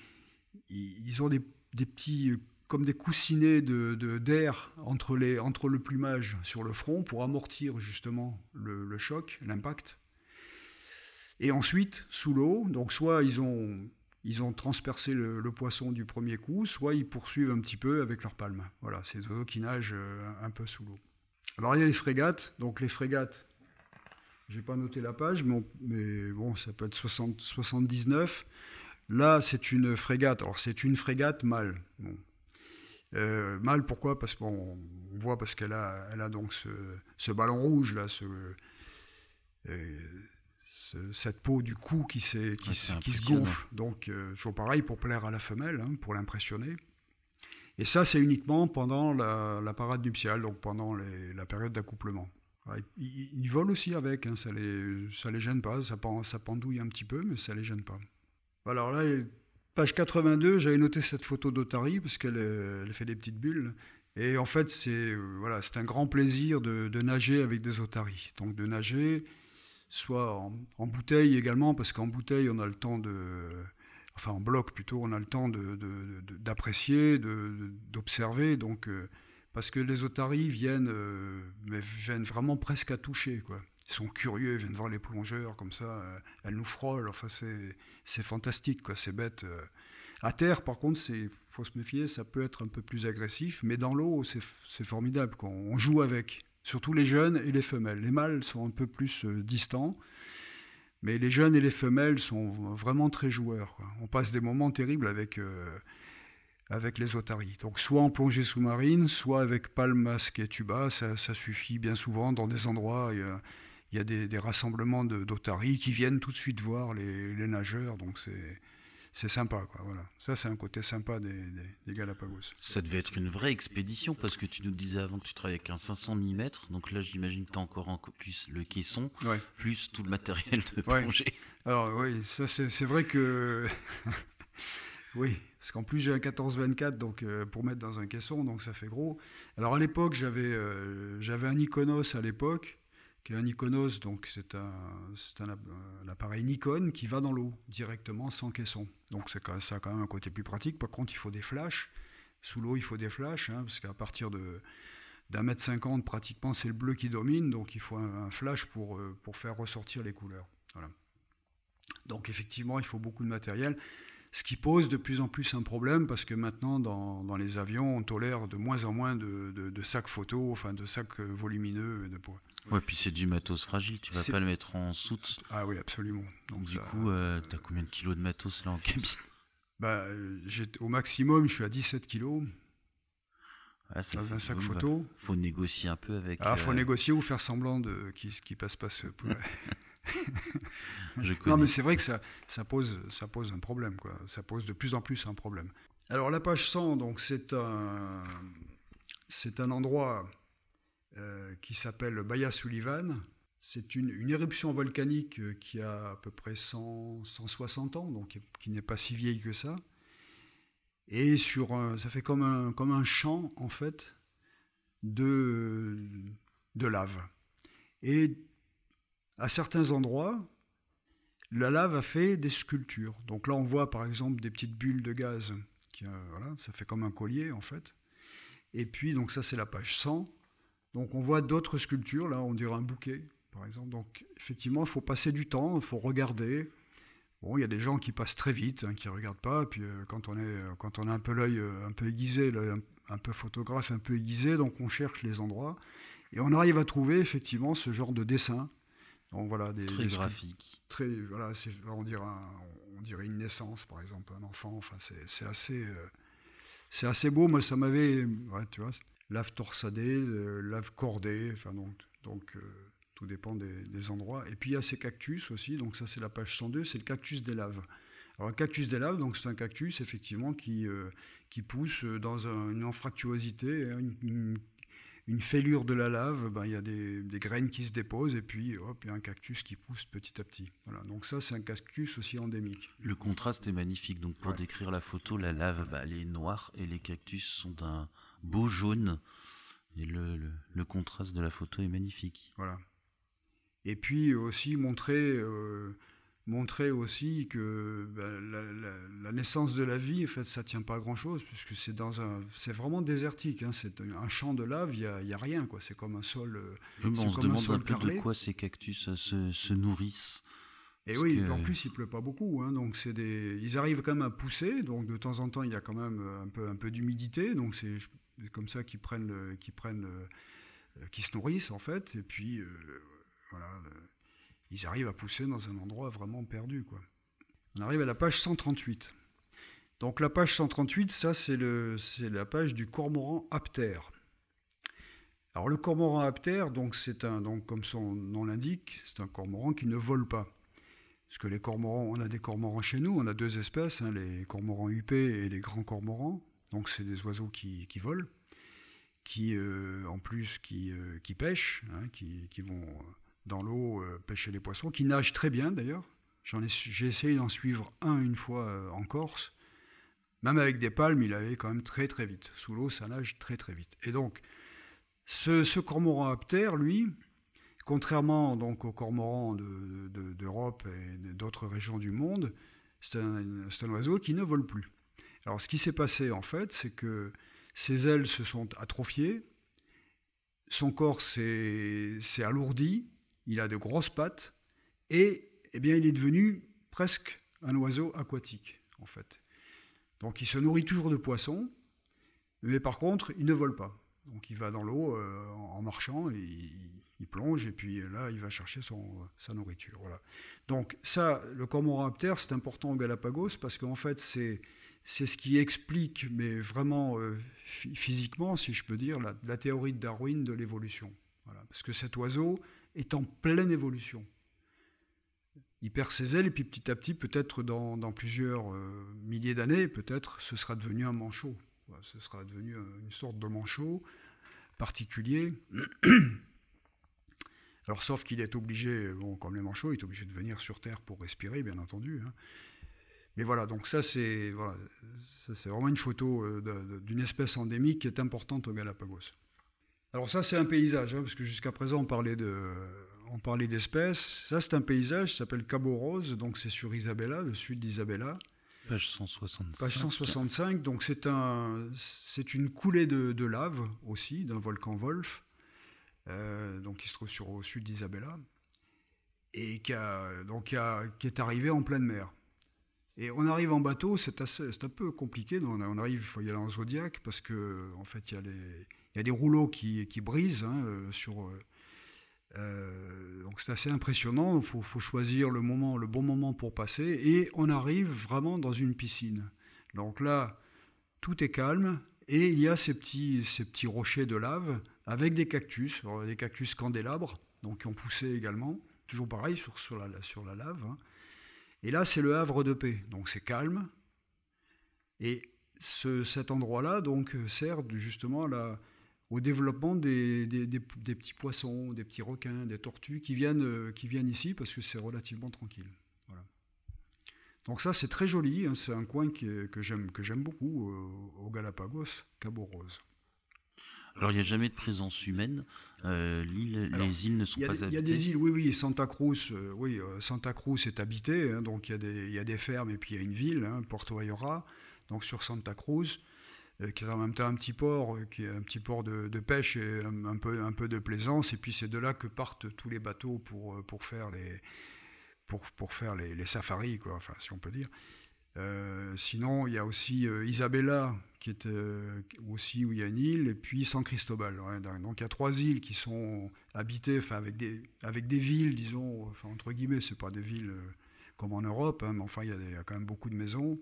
ils ont des, des petits, comme des coussinets d'air entre, entre le plumage sur le front pour amortir justement le, le choc, l'impact. Et ensuite, sous l'eau, donc soit ils ont, ils ont transpercé le, poisson du premier coup, soit ils poursuivent un petit peu avec leurs palmes. Voilà, des oiseaux qui nagent euh, un peu sous l'eau. Alors il y a les frégates, donc les frégates, j'ai pas noté la page, mais, on- mais bon, ça peut être 60, 79. Là, c'est une frégate. Alors, c'est une frégate mâle. Euh, mâle, pourquoi? Parce qu'on on voit parce qu'elle a, elle a donc ce, ballon rouge là, ce, euh, cette peau du cou qui, qui, se- qui gonfle. Donc, euh, toujours pareil pour plaire à la femelle, hein, pour l'impressionner. Et ça, c'est uniquement pendant la, la parade nuptiale, donc pendant les- la période d'accouplement. Ils, ils volent aussi avec, hein, ça les, ça les gêne pas, ça, pen- ça pendouille un petit peu, mais ça les gêne pas. Alors là, page 82, j'avais noté cette photo d'Otari parce qu'elle euh, elle fait des petites bulles. Et en fait, c'est euh, voilà, un grand plaisir de, de nager avec des otaries. Donc de nager, soit en, bouteille également, parce qu'en bouteille, on a le temps de. Enfin, en bloc plutôt, on a le temps d'apprécier, d'observer. Donc, euh, parce que les otaries viennent, euh, mais viennent vraiment presque à toucher. Quoi. Ils sont curieux, ils viennent voir les plongeurs comme ça. euh, elles nous frôlent. Enfin, c'est, fantastique, quoi. C'est bête. À terre, par contre, c'est faut se méfier, ça peut être un peu plus agressif, mais dans l'eau, c'est, c'est formidable. Quoi. On joue avec, surtout les jeunes et les femelles. Les mâles sont un peu plus euh, distants, mais les jeunes et les femelles sont vraiment très joueurs. On passe des moments terribles avec, euh, avec les otaries. Donc soit en plongée sous-marine, soit avec palme, masque et tuba, ça, suffit bien souvent dans des endroits. Il y a, des, rassemblements d'otaries qui viennent tout de suite voir les, les nageurs, donc c'est c'est sympa. Quoi, voilà. Ça, c'est un côté sympa des, des, des Galapagos. Ça devait être une vraie expédition parce que tu nous disais avant que tu travaillais avec un 500 mm. Donc là, j'imagine que tu as encore en plus le caisson, Ouais. plus tout le matériel de Ouais. plongée. Alors oui, ça c'est c'est vrai que [laughs] oui, parce qu'en plus j'ai un 14-24 donc euh, pour mettre dans un caisson, donc ça fait gros. Alors à l'époque j'avais euh, j'avais un Iconos à l'époque, qui est un Iconos donc c'est un un appareil Nikon qui va dans l'eau directement sans caisson. Donc ça a quand même un côté plus pratique. Par contre il faut des flashs. Sous l'eau il faut des flashs hein, parce qu'à partir de d'un mètre cinquante pratiquement c'est le bleu qui domine, donc il faut un, flash pour euh, pour faire ressortir les couleurs. Voilà. Donc effectivement, il faut beaucoup de matériel, ce qui pose de plus en plus un problème parce que maintenant, dans, dans les avions, on tolère de moins en moins de, sacs photos, enfin de sacs euh, volumineux. De... Ouais, puis c'est du matos fragile. Tu vas pas le mettre en soute. Ah oui, absolument. Donc du ça- coup, euh, t'as combien de kilos de matos là en cabine? Bah, euh, au maximum, je suis à 17 kilos Ah, ça fait un sac photo. bah, Faut négocier un peu avec. Ah, faut euh, négocier ou faire semblant de qui, qui passe pas ce. [laughs] Je Non, mais c'est vrai que ça, ça, pose, ça pose un problème, quoi. Ça pose de plus en plus un problème. Alors, la page 100, donc, c'est un, c'est un endroit euh, qui s'appelle Baya Sullivan. C'est une, éruption volcanique euh, qui a à peu près 100, 160 ans, donc qui n'est pas si vieille que ça. Et sur ça fait comme un, comme un champ, en fait, de, de lave. Et à certains endroits, la lave a fait des sculptures. Donc là, on voit par exemple des petites bulles de gaz. Qui, euh, voilà, ça fait comme un collier en fait. Et puis, donc ça, c'est la page 100. Donc on voit d'autres sculptures. Là, on dirait un bouquet, par exemple. Donc effectivement, il faut passer du temps, il faut regarder. Bon, il y a des gens qui passent très vite, hein, qui ne regardent pas. Puis euh, quand, on est, euh, quand on a un peu l'œil euh, un peu aiguisé, un, un peu photographe, un peu aiguisé, donc on cherche les endroits. Et on arrive à trouver effectivement ce genre de dessin. Donc voilà, des, Très des sculptures graphique. très voilà on dirait un- on dirait une naissance par exemple un enfant enfin c'est c'est assez euh, c'est assez beau moi ça m'avait ouais, tu vois lave torsadée, lave cordée, enfin donc, donc tout dépend des, endroits. Et puis il y a ces cactus aussi, donc ça c'est la page 102, c'est le cactus des laves. Alors un cactus des laves, donc c'est un cactus effectivement qui, qui pousse dans une anfractuosité, hein, une, une fêlure de la lave, ben, il y a des, graines qui se déposent et puis hop, il y a un cactus qui pousse petit à petit. Voilà. Donc ça, c'est un cactus aussi endémique. Le contraste est magnifique. Donc pour décrire la photo, la lave, bah, elle est noire et les cactus sont d'un beau jaune. Et le, le, contraste de la photo est magnifique. Voilà. Et puis aussi montrer euh, montrer aussi que ben, la, naissance de la vie, en fait, ça tient pas à grand chose, puisque c'est dans un, c'est vraiment désertique. Hein, c'est un champ de lave, il y a, y a, rien, quoi. C'est comme un sol. Euh, on se demande un, peu de quoi ces cactus euh, se, se nourrissent. Et oui, en plus il pleut pas beaucoup, hein, donc c'est des, ils arrivent quand même à pousser, donc de temps en temps il y a quand même un peu, un peu d'humidité, donc c'est comme ça qu'ils prennent, qu'ils prennent, euh, se nourrissent en fait, et puis voilà ils arrivent à pousser dans un endroit vraiment perdu. Quoi. On arrive à la page 138. Donc la page 138, ça c'est la page du cormoran aptère. Alors le cormoran aptère, donc c'est un, donc comme son nom l'indique, c'est un cormoran qui ne vole pas. Parce que les cormorans, on a des cormorans chez nous, on a deux espèces, hein, les cormorans huppés et les grands cormorans. Donc c'est des oiseaux qui, volent, qui euh, en plus qui, euh, pêchent, hein, qui, vont dans l'eau euh, pêcher les poissons, qui nagent très bien d'ailleurs. J'ai essayé d'en suivre un une fois euh, en Corse. Même avec des palmes, il avait quand même très très vite. Sous l'eau, ça nage très très vite. Et donc, ce, cormoran aptère, lui, contrairement donc aux cormorans d'Europe et d'autres régions du monde, c'est un, oiseau qui ne vole plus. Alors, ce qui s'est passé en fait, c'est que ses ailes se sont atrophiées, son corps s'est alourdi, il a de grosses pattes, et eh bien, il est devenu presque un oiseau aquatique, en fait. Donc il se nourrit toujours de poissons, mais par contre, il ne vole pas. Donc il va dans l'eau euh, en marchant, il, plonge, et puis là, il va chercher son, sa nourriture. Voilà. Donc ça, le cormoran-aptère, c'est important au Galapagos, parce qu'en fait, c'est... C'est ce qui explique, mais vraiment euh, physiquement, si je peux dire, la, théorie de Darwin de l'évolution. Voilà. Parce que cet oiseau, est en pleine évolution. Il perd ses ailes et puis petit à petit, peut-être dans, plusieurs euh, milliers d'années, peut-être ce sera devenu un manchot. ce sera devenu une sorte de manchot particulier. [coughs] Alors sauf qu'il est obligé, bon, comme les manchots, il est obligé de venir sur Terre pour respirer, bien entendu. Hein. Mais voilà, donc ça c'est voilà, vraiment une photo euh, d'une espèce endémique qui est importante au Galapagos. Alors ça, c'est un paysage, hein, parce que jusqu'à présent, on parlait de, on parlait d'espèces. Ça, c'est un paysage, s'appelle Cabo Rose, donc c'est sur Isabella, le sud d'Isabella. Page 165. Page 165, donc c'est un, c'est une coulée de, lave aussi, d'un volcan Wolf, euh, donc qui se trouve sur, au sud d'Isabella, et qui, a, donc, qui, est arrivé en pleine mer. Et on arrive en bateau, c'est, un peu compliqué, on, arrive, il faut y aller en Zodiac, parce que en fait, il y a des rouleaux qui, qui brisent hein, euh, sur. Euh, euh, donc c'est assez impressionnant. Il faut, faut, choisir le moment, le bon moment pour passer, et on arrive vraiment dans une piscine. Donc là, tout est calme, et il y a ces petits, ces petits rochers de lave avec des cactus, des cactus candélabres, donc qui ont poussé également, toujours pareil sur, sur, la, sur la lave. Hein. Et là, c'est le havre de paix, donc c'est calme. Et ce, cet endroit-là donc sert justement au développement des, petits poissons, des petits requins, des tortues qui viennent, euh, qui viennent ici parce que c'est relativement tranquille. Voilà. Donc ça c'est très joli, hein, c'est un coin que j'aime que j'aime beaucoup euh, au Galapagos, Cabo Rose. Alors il n'y a jamais de présence humaine. Euh, les îles ne sont pas habitées. Il y a des îles, oui, oui. Santa Cruz, oui, Santa Cruz est habité, hein, donc il y, des, y, a des fermes et puis il y a une ville, hein, Porto Ayora. Donc sur Santa Cruz, euh, qui est en même temps un petit port, euh, qui est un petit port de, pêche et un, peu, un peu de plaisance. Et puis c'est de là que partent tous les bateaux pour, euh, pour faire les, pour, pour faire les, les, safaris, quoi, enfin, si on peut dire. sinon, il y a aussi Isabella, qui est aussi où il y a une île, et puis San Cristobal. donc il y a trois îles qui sont habitées, enfin avec des, avec des villes, disons, entre guillemets, c'est pas des villes comme en Europe, hein, mais enfin il y, a quand même beaucoup de maisons.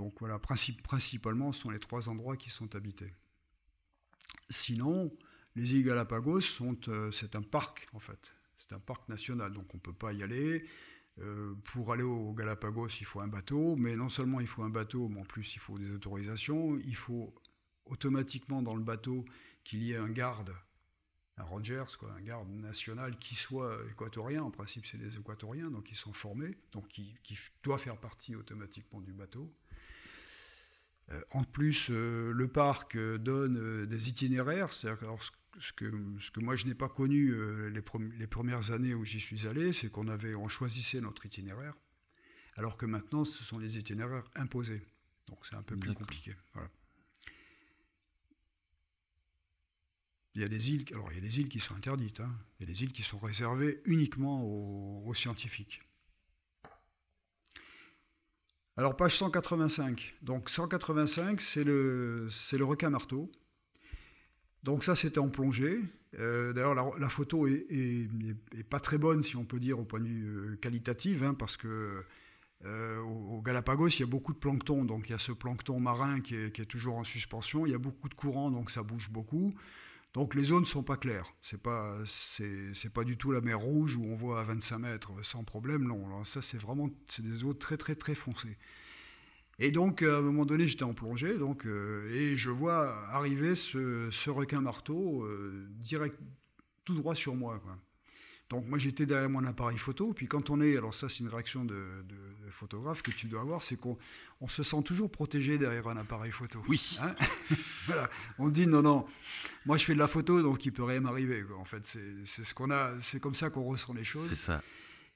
Donc voilà, principalement, ce sont les trois endroits qui sont habités. Sinon, les îles Galapagos, euh, c'est un parc en fait. C'est un parc national, donc on ne peut pas y aller. Euh, pour aller aux Galapagos, il faut un bateau, mais non seulement il faut un bateau, mais en plus il faut des autorisations. Il faut automatiquement dans le bateau qu'il y ait un garde, un rangers, quoi, un garde national qui soit équatorien. En principe, c'est des équatoriens, donc ils sont formés, donc qui, qui doit faire partie automatiquement du bateau. Euh, en plus, euh, le parc donne des itinéraires, c'est-à-dire ce que, ce que moi je n'ai pas connu euh, les, les, premières années où j'y suis allé, c'est qu'on avait, on choisissait notre itinéraire, alors que maintenant ce sont les itinéraires imposés. Donc c'est un peu plus compliqué. Il y a des îles, alors il y a des îles qui sont interdites, hein. il y a des îles qui sont réservées uniquement aux, scientifiques. Alors page 185. Donc 185, c'est le, c'est le requin marteau. Donc ça, c'était en plongée. Euh, d'ailleurs, la, photo est, pas très bonne, si on peut dire, au point de vue euh, qualitatif, hein, parce que euh, Galapagos, il y a beaucoup de plancton. Donc il y a ce plancton marin qui est, toujours en suspension. Il y a beaucoup de courant, donc ça bouge beaucoup. Donc les zones ne sont pas claires. C'est pas c'est pas du tout la mer Rouge où on voit à 25 mètres sans problème. Non, ça c'est vraiment c'est des eaux très très très foncées. Et donc, à un moment donné, j'étais en plongée, donc, euh, et je vois arriver ce, requin marteau euh, direct, tout droit sur moi. Donc, moi, j'étais derrière mon appareil photo. Puis, quand on est, alors ça, c'est une réaction de, photographe que tu dois avoir, c'est qu'on on se sent toujours protégé derrière un appareil photo. Oui. Hein [laughs] voilà. On dit non, non. Moi, je fais de la photo, donc il peut rien m'arriver. En fait, c'est ce qu'on a, c'est comme ça qu'on ressent les choses. C'est ça.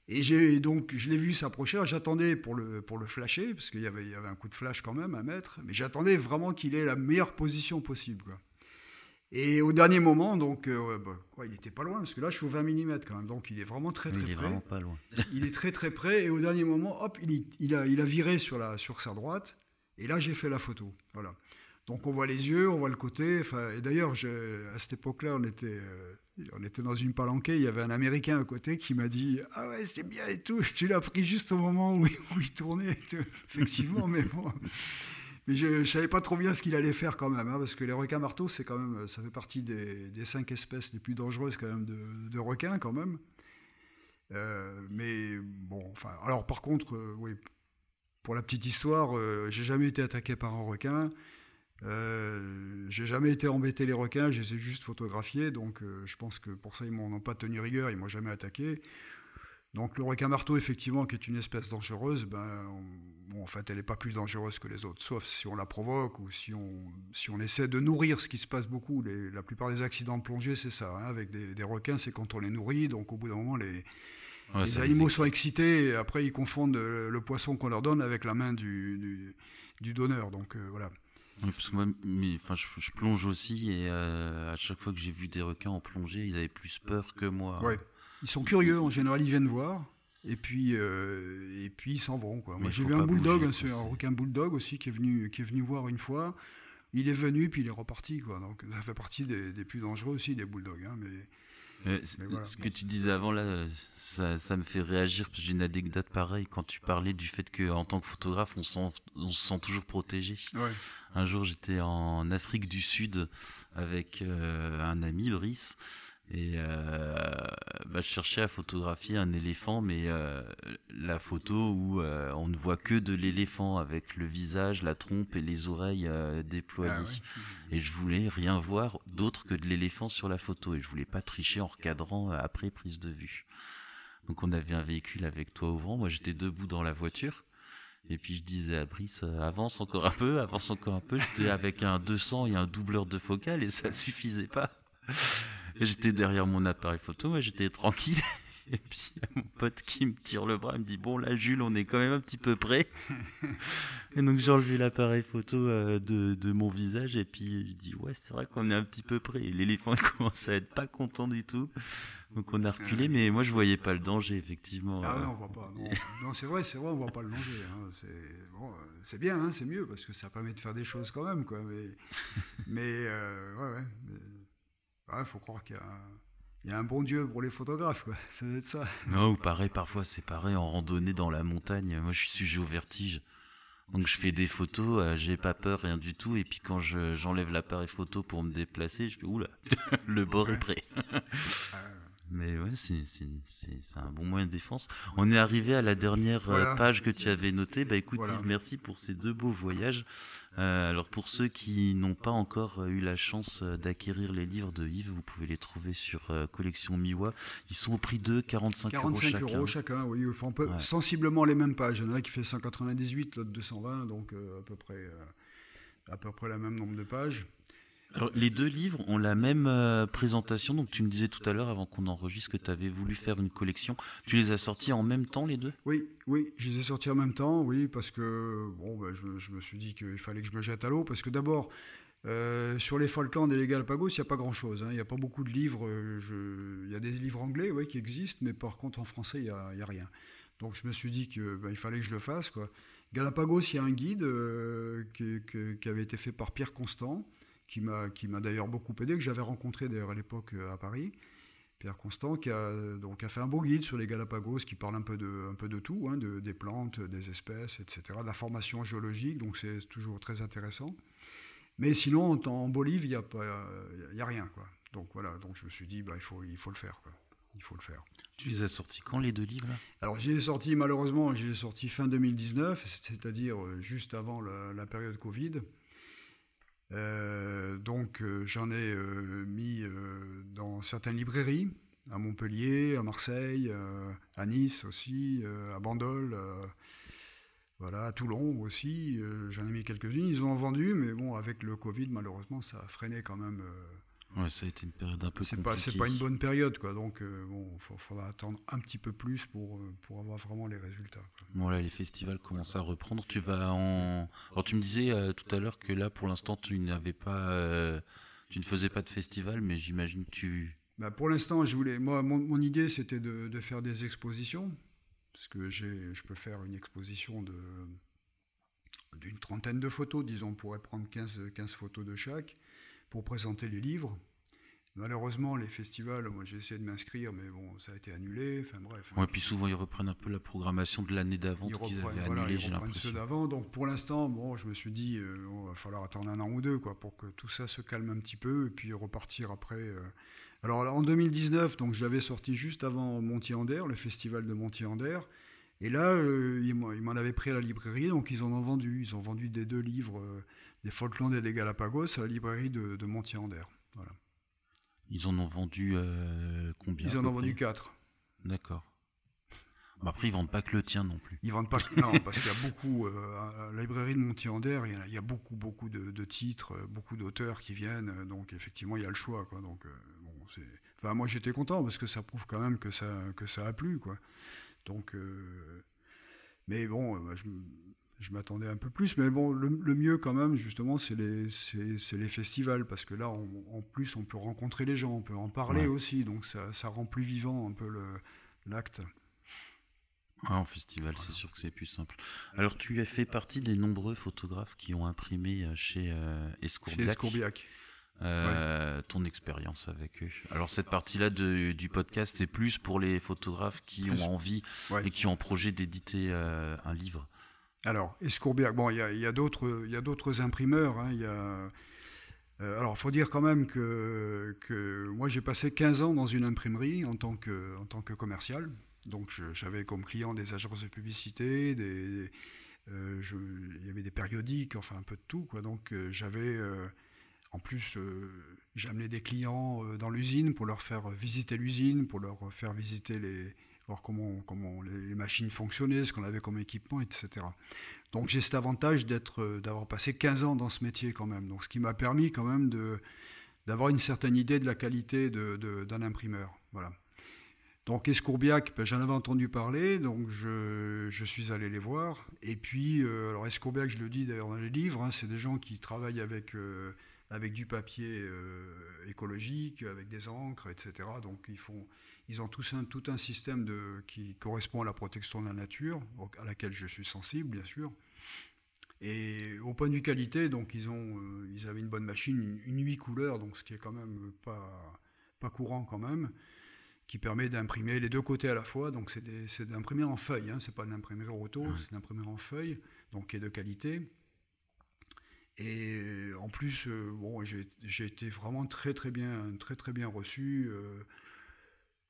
Et j'ai donc je l'ai vu s'approcher. J'attendais pour le pour le flasher parce qu'il y avait il y avait un coup de flash quand même à mettre, mais j'attendais vraiment qu'il ait la meilleure position possible. Quoi. Et au dernier moment, donc euh, bah, quoi, il était pas loin parce que là je suis au 20 mm quand même, donc il est vraiment très très près. Il est vraiment pas loin. [laughs] il est très très près et au dernier moment, hop, il, il a il a viré sur la sur sa droite et là j'ai fait la photo. Voilà. Donc on voit les yeux, on voit le côté. et d'ailleurs, à cette époque-là, on était, euh, on était dans une palanquée. Il y avait un Américain à côté qui m'a dit Ah ouais, c'est bien et tout. [laughs] Tu l'as pris juste au moment où, il tournait. Effectivement, mais bon. Mais je ne savais pas trop bien ce qu'il allait faire quand même, hein, parce que les requins marteaux, c'est quand même, ça fait partie des, cinq espèces les plus dangereuses quand même de, requins quand même. Euh, mais bon, enfin, alors par contre, euh, oui, pour la petite histoire, j'ai jamais été attaqué par un requin. Euh, j'ai jamais été embêté les requins, je les ai juste photographiés, donc euh, je pense que pour ça ils m'ont pas tenu rigueur, ils m'ont jamais attaqué. Donc le requin marteau, effectivement, qui est une espèce dangereuse, ben, bon, en fait, elle n'est pas plus dangereuse que les autres, sauf si on la provoque ou si on, si on essaie de nourrir, ce qui se passe beaucoup. la plupart des accidents de plongée, c'est ça. Hein, avec des, requins, c'est quand on les nourrit, donc au bout d'un moment, les, les animaux sont excités et après ils confondent le, poisson qu'on leur donne avec la main du, du, donneur. Donc euh, voilà. Oui, parce que moi, enfin, je, plonge aussi et euh, à chaque fois que j'ai vu des requins en plongée, ils avaient plus peur que moi. Ouais. Ils sont curieux, en général, ils viennent voir. Et puis, euh, et puis ils s'en vont. Quoi. Moi, j'ai vu un bulldog, un, un, requin bulldog aussi, qui est, venu, qui est venu voir une fois. Il est venu, puis il est reparti. Quoi. Donc, ça fait partie des, des plus dangereux aussi, des bulldogs. Hein, mais ce que tu disais avant là, ça, ça me fait réagir. J'ai une anecdote pareille quand tu parlais du fait qu'en tant que photographe, on, sent, on se sent toujours protégé. Un jour, j'étais en Afrique du Sud avec euh, un ami, Brice, et euh, bah, je cherchais à photographier un éléphant, mais euh, la photo où euh, on ne voit que de l'éléphant avec le visage, la trompe et les oreilles euh, déployées. Ah et je voulais rien voir d'autre que de l'éléphant sur la photo. Et je voulais pas tricher en recadrant après prise de vue. Donc on avait un véhicule avec toi au vent. Moi j'étais debout dans la voiture. Et puis je disais à Brice, avance encore un peu, avance encore un peu. J'étais avec un 200 et un doubleur de focale et ça suffisait pas. J'étais derrière mon appareil photo, j'étais tranquille. [laughs] Et puis mon pote qui me tire le bras, il me dit bon là Jules, on est quand même un petit peu près. et donc j'ai enlevé l'appareil photo euh, de, de, mon visage et puis il dit ouais c'est vrai qu'on est un petit peu près. Et l'éléphant il [laughs] commence à être pas content du tout. Donc on a reculé, mais moi je voyais pas le danger effectivement. Ah ouais, on voit pas. Non, c'est vrai, c'est vrai, on voit pas le danger. Hein. C'est bon, euh, bien, hein, c'est mieux parce que ça permet de faire des choses quand même quoi. Mais, mais euh, ouais ouais. Mais il faut croire qu'il y, a un bon Dieu pour les photographes, quoi. Ça doit être ça. Non, ou pareil, parfois c'est pareil en randonnée dans la montagne. Moi, je suis sujet au vertige. Donc je fais des photos, euh, j'ai pas peur, rien du tout. Et puis quand je, j'enlève l'appareil photo pour me déplacer, je fais oula, [laughs] le bord est prêt. Mais ouais, c'est, un bon moyen de défense. On est arrivé à la dernière euh, Voilà. page que tu avais notée. Bah écoute, Voilà. Yves, merci pour ces deux beaux voyages. Euh, alors pour ceux qui n'ont pas encore euh, eu la chance d'acquérir les livres de Yves, vous pouvez les trouver sur euh, Collection Miwa. Ils sont au prix de 45, 45 euros chacun. euros chacun, oui. Enfin, on peut Ouais. sensiblement les mêmes pages. Il y en a un qui fait 198, l'autre 220, donc euh, à peu près, à peu près le même nombre de pages. Alors, les deux livres ont la même euh, présentation. Donc, tu me disais tout à l'heure, avant qu'on enregistre, que tu avais voulu faire une collection. Tu les as sortis en même temps, les deux? Oui, oui, je les ai sortis en même temps, oui, parce que bon, ben, je, me suis dit qu'il fallait que je me jette à l'eau, parce que d'abord, euh, sur les Falklands et les Galapagos, il n'y a pas grand-chose. hein. Il n'y a pas beaucoup de livres. euh, Il y a des livres anglais, oui, qui existent, mais par contre, en français, il n'y a, rien. Donc, je me suis dit qu'il fallait que je le fasse. Galapagos, il y a un guide qui avait été fait par Pierre Constant, qui m'a qui m'a d'ailleurs beaucoup aidé, que j'avais rencontré d'ailleurs à l'époque euh, à Paris. Pierre Constant qui a, donc, a fait un beau guide sur les Galapagos qui parle un peu de, un peu de tout, hein, de, des plantes, des espèces, etc., de la formation géologique, donc c'est toujours très intéressant. Mais sinon, en, en Bolivie, il n'y a, pas- il y a rien. Quoi. Donc voilà, donc je me suis dit, bah, il, faut, il faut le faire. Quoi. Il faut le faire. Tu les as sortis quand, les deux livres là? Alors j'ai sorti, malheureusement, j'ai sorti fin 2019, c'est-à-dire euh, juste avant la, la période Covid. Euh, donc euh, j'en ai euh, mis dans certaines librairies, à Montpellier, à Marseille, à Nice aussi, à Bandol, voilà, à Toulon aussi. j'en ai mis quelques-unes, ils ont vendu, mais bon, avec le Covid, malheureusement, ça a freiné quand même. Ouais, ça a été une période un peu c'est pas, c'est pas une bonne période, quoi. Donc, euh, bon, il faudra attendre un petit peu plus pour, euh, pour avoir vraiment les résultats. quoi. Bon, là, les festivals commencent à reprendre. Tu vas en. Alors, tu me disais euh, tout à l'heure que là, pour l'instant, tu n'avais pas. euh, Tu ne faisais pas de festival, mais j'imagine que tu. Bah, pour l'instant, je voulais, moi, mon, mon idée, c'était de, de faire des expositions, parce que je peux faire une exposition de d'une trentaine de photos, disons, on pourrait prendre 15, 15 photos de chaque pour présenter les livres. Malheureusement, les festivals, moi j'ai essayé de m'inscrire, mais bon, ça a été annulé. Enfin bref. Ouais, puis souvent, ils reprennent un peu la programmation de l'année d'avant ils qu'ils reprennent, avaient voilà, j'ai l'impression. d'avant. Donc pour l'instant, bon, je me suis dit, euh, il va falloir attendre un an ou deux, quoi, pour que tout ça se calme un petit peu et puis repartir après. euh. Alors en 2019, donc je l'avais sorti juste avant Montier-Ander, le festival de Montier-Ander. Et là, euh, ils m'en avaient pris à la librairie, donc ils en ont vendu. Ils ont vendu des deux livres, des Falklands et des Galapagos, à la librairie de, de Montier-Ander. Voilà. Ils en ont vendu euh, combien Ils en ont vendu près quatre. D'accord. Bah, après, ils vendent pas que le tien non plus. Ils vendent pas. non, parce qu'il y a beaucoup. euh, à la librairie de Montier-Ander, il y a- il y, a beaucoup, beaucoup de, de titres, euh, beaucoup d'auteurs qui viennent. Donc, effectivement, il y a le choix. Quoi. Donc, euh, bon. Enfin, moi, j'étais content parce que ça prouve quand même que ça, que ça a plu, quoi. Donc, mais bon, je, je m'attendais un peu plus. Mais bon, le, le mieux quand même, justement, c'est les, festivals parce que là, on- en plus, on peut rencontrer les gens, on peut en parler Ouais. aussi. Donc, ça, ça rend plus vivant un peu l'acte. Ah, en festival, c'est sûr que c'est plus simple. Alors, tu as fait partie des nombreux photographes qui ont imprimé euh, chez euh, Chez Escourbiac, Escourbiac. euh, ton expérience avec eux. Alors, cette partie-là du podcast, c'est plus pour les photographes qui Plus- ont envie Ouais. et qui ont projet d'éditer euh, un livre. Alors, Escourbiac, bon, il y a, d'autres imprimeurs. hein, y a, euh, alors, il faut dire quand même que, moi, j'ai passé 15 ans dans une imprimerie en tant que, commercial. Donc, j'avais comme client des agences de publicité, euh, il y avait des périodiques, enfin un peu de tout. Donc, euh, j'avais, euh, en plus, j'amenais des clients dans l'usine pour leur faire visiter l'usine, pour leur faire visiter les, voir comment, comment les, machines fonctionnaient, ce qu'on avait comme équipement, etc. Donc j'ai cet avantage d'être, euh, d'avoir passé 15 ans dans ce métier quand même. Donc ce qui m'a permis quand même de, d'avoir une certaine idée de la qualité d'un imprimeur. Voilà. Donc Escourbiac, ben, j'en avais entendu parler, donc je, je suis allé les voir. Et puis, euh, alors Escourbiac, je le dis d'ailleurs dans les livres, hein, c'est des gens qui travaillent avec, euh, avec du papier écologique, avec des encres, etc. Donc ils, font, ils ont tous un, tout un système de, qui correspond à la protection de la nature, à laquelle je suis sensible, bien sûr. Et au point de vue qualité, donc ils, ont, euh, ils avaient une bonne machine, une, 8 couleurs, donc ce qui est quand même pas, pas courant quand même, qui permet d'imprimer les deux côtés à la fois. Donc c'est d'imprimer en feuille, hein, c'est pas d'imprimer auto, c'est d'imprimer en feuille. donc qui est de qualité. Et en plus, bon, j'ai été vraiment très très bien, très très bien reçu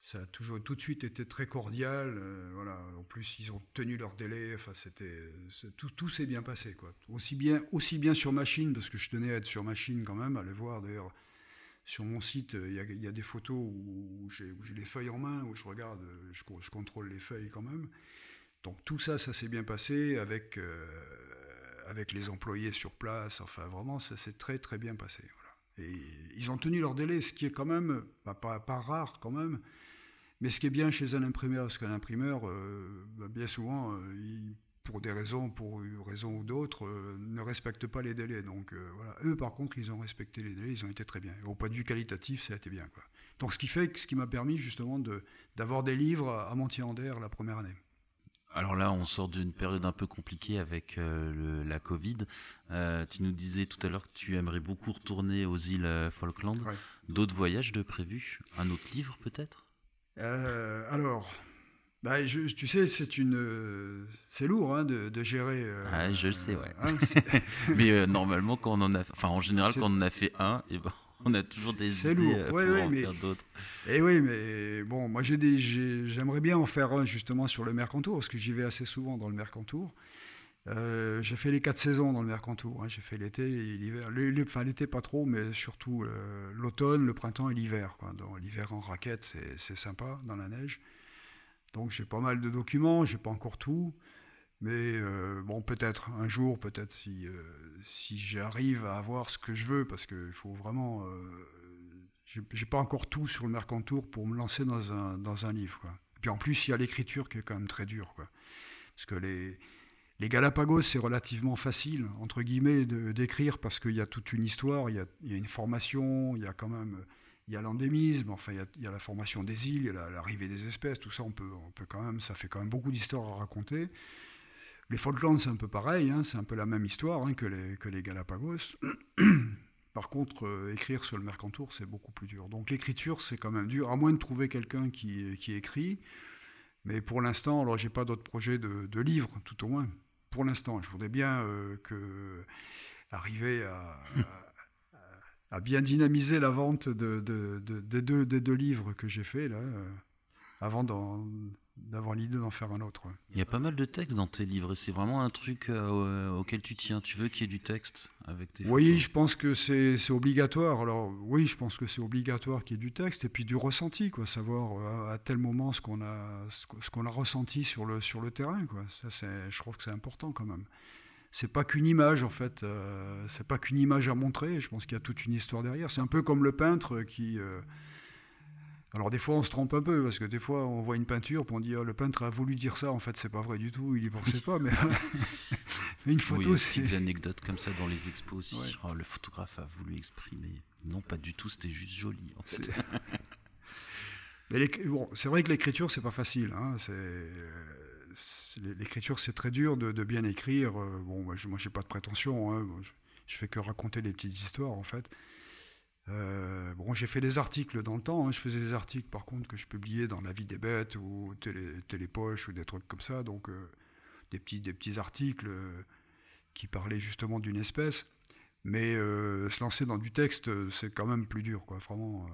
ça a toujours tout de suite été très cordial. Euh, voilà. En plus, ils ont tenu leur délai. Enfin, c'était tout, tout s'est bien passé, quoi. Aussi bien, aussi bien sur machine, parce que je tenais à être sur machine quand même, le voir. D'ailleurs, sur mon site, il y, a, des photos où, j'ai les feuilles en main, où je regarde, je, je, contrôle les feuilles quand même. Donc tout ça, ça s'est bien passé avec euh, avec les employés sur place. Enfin, vraiment, ça s'est très très bien passé. Et ils ont tenu leur délai, ce qui est quand même pas rare quand même. Mais ce qui est bien chez un imprimeur, c'est qu'un imprimeur, euh, bah, bien souvent, euh, pour des raisons, pour une raison ou d'autres, euh, ne respecte pas les délais. Donc voilà, eux par contre, ils ont respecté les délais, ils ont été très bien. au point de vue qualitatif, ça a été bien. Quoi. Donc ce qui fait, ce qui m'a permis justement d'avoir des livres à Montier-Ander la première année. Alors là, on sort d'une période un peu compliquée avec la Covid. tu nous disais tout à l'heure que tu aimerais beaucoup retourner aux îles Falkland. D'autres voyages de prévus? Un autre livre peut-être? Euh, alors, bah, tu sais, c'est une, c'est lourd hein, de, gérer. Euh, ah, je le sais, ouais. Hein, [laughs] mais euh, normalement, quand on en a, enfin, en général, quand on en a fait un, et eh ben, on a toujours des idées lourd. pour en faire d'autres. Et eh oui, mais bon, moi, j'ai j'aimerais bien en faire un justement sur le Mercantour, parce que j'y vais assez souvent dans le Mercantour. Euh, j'ai fait les quatre saisons dans le Mercantour. Hein. J'ai fait l'été et l'hiver. Enfin, l'été pas trop, mais surtout euh, l'automne, le printemps et l'hiver. L'hiver en raquette, c'est sympa dans la neige. Donc j'ai pas mal de documents, j'ai pas encore tout. Mais euh, bon, peut-être un jour, peut-être si, j'arrive à avoir ce que je veux, parce qu'il faut vraiment. j'ai pas encore tout sur le Mercantour pour me lancer dans un, dans un livre. Et puis en plus, il y a l'écriture qui est quand même très dure. Parce que les les Galapagos, c'est relativement facile, entre guillemets, d'écrire parce qu'il y a toute une histoire, il y, a, une formation, il y a quand même il y a l'endémisme, enfin il y, a, la formation des îles, il y a l'arrivée des espèces, tout ça, on peut, quand même, ça fait quand même beaucoup d'histoires à raconter. Les Falklands, c'est un peu pareil, hein, c'est un peu la même histoire hein, que, les, Galapagos. [coughs] Par contre, euh, écrire sur le Mercantour, c'est beaucoup plus dur. Donc l'écriture, c'est quand même dur, à moins de trouver quelqu'un qui, qui écrit. Mais pour l'instant, alors j'ai pas d'autres projets de, de livres, tout au moins pour l'instant. Je voudrais bien euh, que, arriver à, [laughs] bien dynamiser la vente de, des, deux, des, deux, livres que j'ai faits, là, euh, avant d'avoir l'idée d'en faire un autre. Il y a pas mal de textes dans tes livres et c'est vraiment un truc euh, auquel tu tiens. Tu veux qu'il y ait du texte avec tes Oui, je pense que c'est obligatoire. Alors oui, je pense que c'est obligatoire qu'il y ait du texte et puis du ressenti, quoi, savoir euh, à, tel moment ce qu'on a, ce qu'on a ressenti sur le, sur le terrain. Quoi. Ça, je trouve que c'est important quand même. C'est pas qu'une image en fait, euh, c'est pas qu'une image à montrer. Je pense qu'il y a toute une histoire derrière. C'est un peu comme le peintre qui alors des fois on se trompe un peu parce que des fois on voit une peinture et on dit oh, le peintre a voulu dire ça. En fait c'est pas vrai du tout. Il y pensait pas mais, [laughs] une photo oui, c'est des anecdotes comme ça dans les expos aussi. Oh, le photographe a voulu exprimer. Non pas du tout c'était juste joli en fait. [laughs] bon, c'est vrai que l'écriture c'est pas facile hein. l'écriture c'est très dur de, bien écrire. Bon moi j'ai pas de prétention hein. je, je fais que raconter des petites histoires en fait euh, bon, j'ai fait des articles dans le temps. Hein. Je faisais des articles, par contre, que je publiais dans La Vie des Bêtes ou Télé, Télépoche ou des trucs comme ça. Donc, euh, des, petits, des petits articles euh, qui parlaient justement d'une espèce. Mais se lancer dans du texte, c'est quand même plus dur, quoi. Vraiment.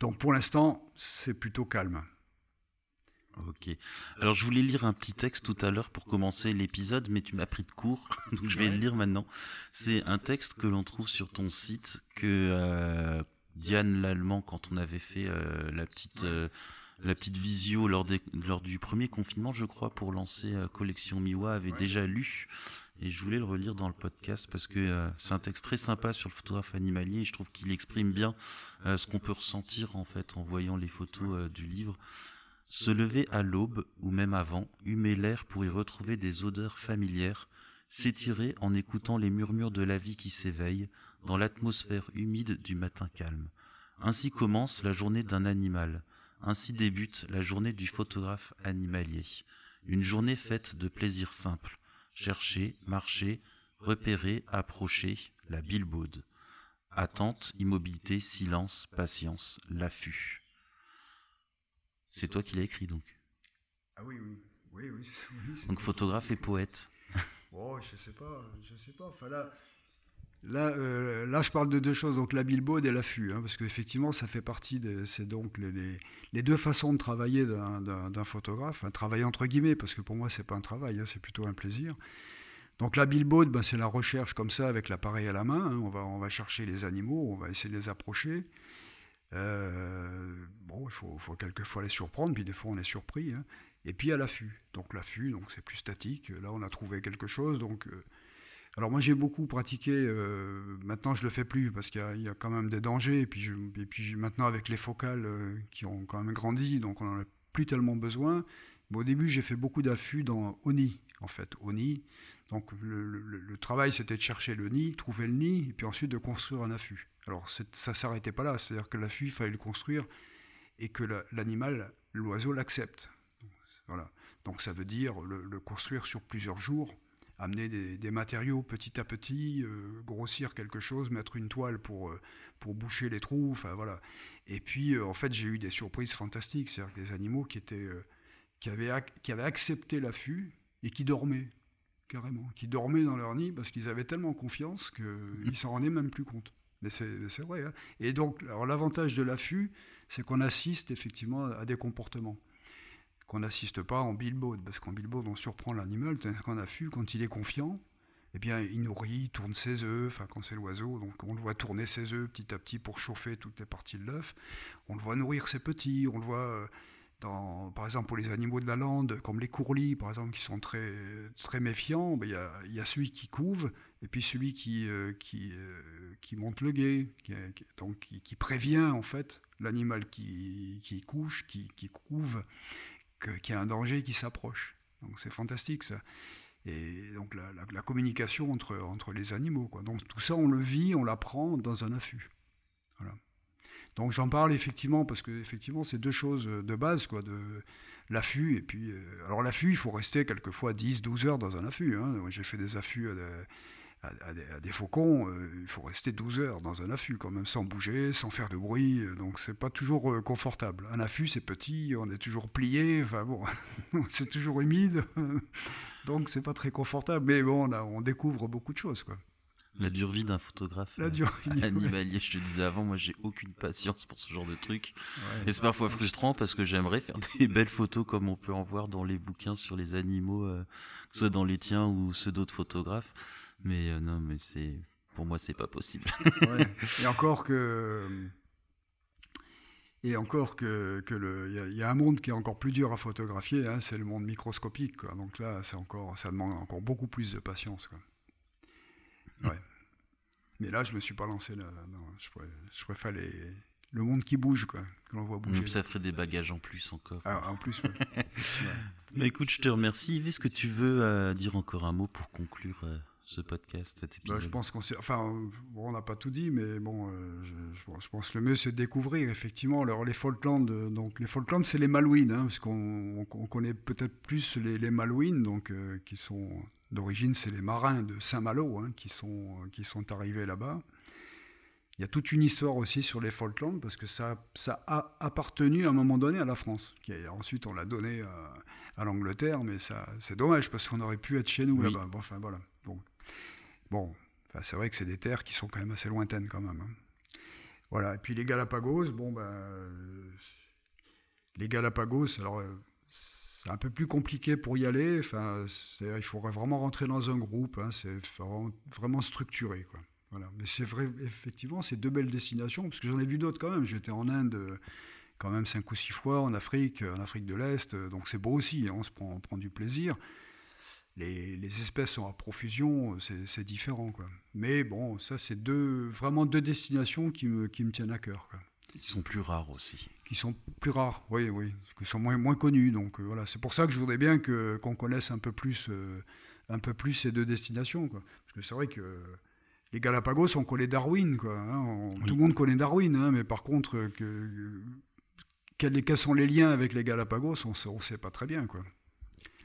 Donc, pour l'instant, c'est plutôt calme. Ok. Alors je voulais lire un petit texte tout à l'heure pour commencer l'épisode, mais tu m'as pris de court, [laughs] donc je vais le lire maintenant. C'est un texte que l'on trouve sur ton site que euh, Diane Lallemand, quand on avait fait euh, la petite euh, la petite visio lors, des, lors du premier confinement, je crois, pour lancer collection Miwa, avait déjà lu. Et je voulais le relire dans le podcast parce que c'est un texte très sympa sur le photographe animalier et je trouve qu'il exprime bien ce qu'on peut ressentir en fait en voyant les photos du livre. Se lever à l'aube, ou même avant, humer l'air pour y retrouver des odeurs familières, s'étirer en écoutant les murmures de la vie qui s'éveille dans l'atmosphère humide du matin calme. Ainsi commence la journée d'un animal, ainsi débute la journée du photographe animalier. Une journée faite de plaisirs simples. Chercher, marcher, repérer, approcher, la bilbaude. Attente, immobilité, silence, patience, l'affût. C'est toi qui l'as écrit donc Ah oui, oui. Oui, oui. Donc photographe et poète. [laughs] Oh, je sais pas, je sais pas. Enfin là, là, euh, là, je parle de deux choses, donc la billboard et l'affût, hein, parce qu'effectivement, ça fait partie, de, c'est donc les, les, deux façons de travailler d'un, photographe, un travail entre guillemets, parce que pour moi, c'est pas un travail, hein, c'est plutôt un plaisir. Donc la billboard, ben, c'est la recherche comme ça avec l'appareil à la main. Hein. on, va, on va chercher les animaux, on va essayer de les approcher. Euh, bon, il faut, faut, quelquefois les surprendre, puis des fois on est surpris. Hein. Et puis à l'affût. Donc l'affût, donc c'est plus statique. Là, on a trouvé quelque chose. Donc, euh, alors moi j'ai beaucoup pratiqué. Euh, maintenant, je le fais plus parce qu'il y, a quand même des dangers. Et puis, et puis maintenant avec les focales qui ont quand même grandi, donc on n'en a plus tellement besoin. Mais au début, j'ai fait beaucoup d'affûts dans Oni, en fait. Oni. Donc le, travail, c'était de chercher le nid, trouver le nid, et puis ensuite de construire un affût. Alors ça s'arrêtait pas là, c'est-à-dire que l'affût, il fallait le construire et que l'animal, l'oiseau, l'accepte. Voilà. Donc ça veut dire le, construire sur plusieurs jours, amener des, matériaux petit à petit, euh, grossir quelque chose, mettre une toile pour, euh, pour boucher les trous, enfin voilà. Et puis euh, en fait j'ai eu des surprises fantastiques, c'est-à-dire des animaux qui, étaient, qui, avaient, qui avaient accepté l'affût et qui dormaient carrément, qui dormaient dans leur nid parce qu'ils avaient tellement confiance qu'ils [laughs] s'en rendaient même plus compte. Mais c'est vrai. Hein. Et donc, l'avantage de l'affût, c'est qu'on assiste effectivement à des comportements qu'on n'assiste pas en billboard, parce qu'en billboard, on surprend l'animal, qu'en affût, quand il est confiant, eh bien, il nourrit, tourne ses œufs, enfin, quand c'est l'oiseau, donc on le voit tourner ses œufs petit à petit pour chauffer toutes les parties de l'œuf. On le voit nourrir ses petits, on le voit euh, par exemple, pour les animaux de la lande, comme les courlis, par exemple, qui sont très, très méfiants, ben, il y, a, celui qui couve et puis celui qui, euh, euh, qui, monte le guet, qui, donc qui, prévient en fait l'animal qui, couche, qui, couve, qu'il y a un danger qui s'approche. Donc c'est fantastique ça. Et donc la, communication entre, entre les animaux. Quoi. Donc tout ça, on le vit, on l'apprend dans un affût. Voilà. Donc j'en parle effectivement parce que effectivement c'est deux choses de base quoi, de l'affût et puis euh, alors l'affût il faut rester quelquefois 10 12 heures dans un affût hein. J'ai fait des affûts des, faucons, euh, il faut rester 12 heures dans un affût quand même sans bouger, sans faire de bruit, donc c'est pas toujours euh, confortable. Un affût c'est petit, on est toujours plié, enfin bon, [laughs] c'est toujours humide. [laughs] donc c'est pas très confortable mais bon on, on découvre beaucoup de choses quoi. La dure vie d'un photographe la dure vie, [laughs] animalier. Je te disais avant, moi j'ai aucune patience pour ce genre de truc. et c'est parfois frustrant parce que j'aimerais faire des belles photos comme on peut en voir dans les bouquins sur les animaux, euh, que ce soit dans les tiens ou ceux d'autres photographes. Mais euh, non, mais c'est pour moi c'est pas possible. [laughs] Et encore que et encore que, que le, il y, a un monde qui est encore plus dur à photographier, hein, c'est le monde microscopique. Quoi. Donc là, c'est encore, ça demande encore beaucoup plus de patience. Quoi. Ouais. Mais là, je me suis pas lancé là. Non, je, préfère les, le monde qui bouge, quoi, que l'on voit bouger. ça ferait des bagages en plus encore. Ah, en plus, Mais [laughs] écoute, je te remercie. Est-ce que tu veux euh, dire encore un mot pour conclure euh, ce podcast, cet bah, épisode Je pense qu'on enfin, on n'a pas tout dit, mais bon, euh, je, pense que le mieux c'est de découvrir effectivement. Alors les Falklands, donc les Falklands, c'est les Malouines, hein, parce qu'on connaît peut-être plus les, les Malouines, donc qui sont D'origine, c'est les marins de Saint-Malo hein, qui, sont, qui sont arrivés là-bas. Il y a toute une histoire aussi sur les Falklands, parce que ça, ça a appartenu à un moment donné à la France. Qui ensuite, on l'a donné à, l'Angleterre, mais ça, c'est dommage, parce qu'on aurait pu être chez nous là-bas. Bon, enfin, voilà. Bon, bon c'est vrai que c'est des terres qui sont quand même assez lointaines, quand même. Hein. Voilà, et puis les Galapagos, bon, ben, les Galapagos, alors euh, c'est un peu plus compliqué pour y aller. Enfin, il faudrait vraiment rentrer dans un groupe. Hein, c'est vraiment structuré. Quoi. Voilà. Mais c'est vrai, effectivement, c'est deux belles destinations, parce que j'en ai vu d'autres quand même. J'étais en Inde quand même cinq ou six fois, en Afrique, en Afrique de l'Est. Donc c'est beau aussi, hein, on se prend, prend, du plaisir. Les, les, espèces sont à profusion, c'est différent. Quoi. Mais bon, ça, c'est deux, vraiment deux destinations qui me, qui me tiennent à cœur. Quoi. Qui sont plus rares aussi. Qui sont plus rares, oui, oui, qui sont moins, moins connus. Donc euh, voilà, c'est pour ça que je voudrais bien qu'on connaisse un peu plus, euh, un peu plus ces deux destinations. Quoi. Parce que c'est vrai que les Galapagos, on connaît Darwin, quoi. Hein, tout le monde connaît Darwin, hein, mais par contre, que, quels, sont les liens avec les Galapagos, on ne sait pas très bien, quoi.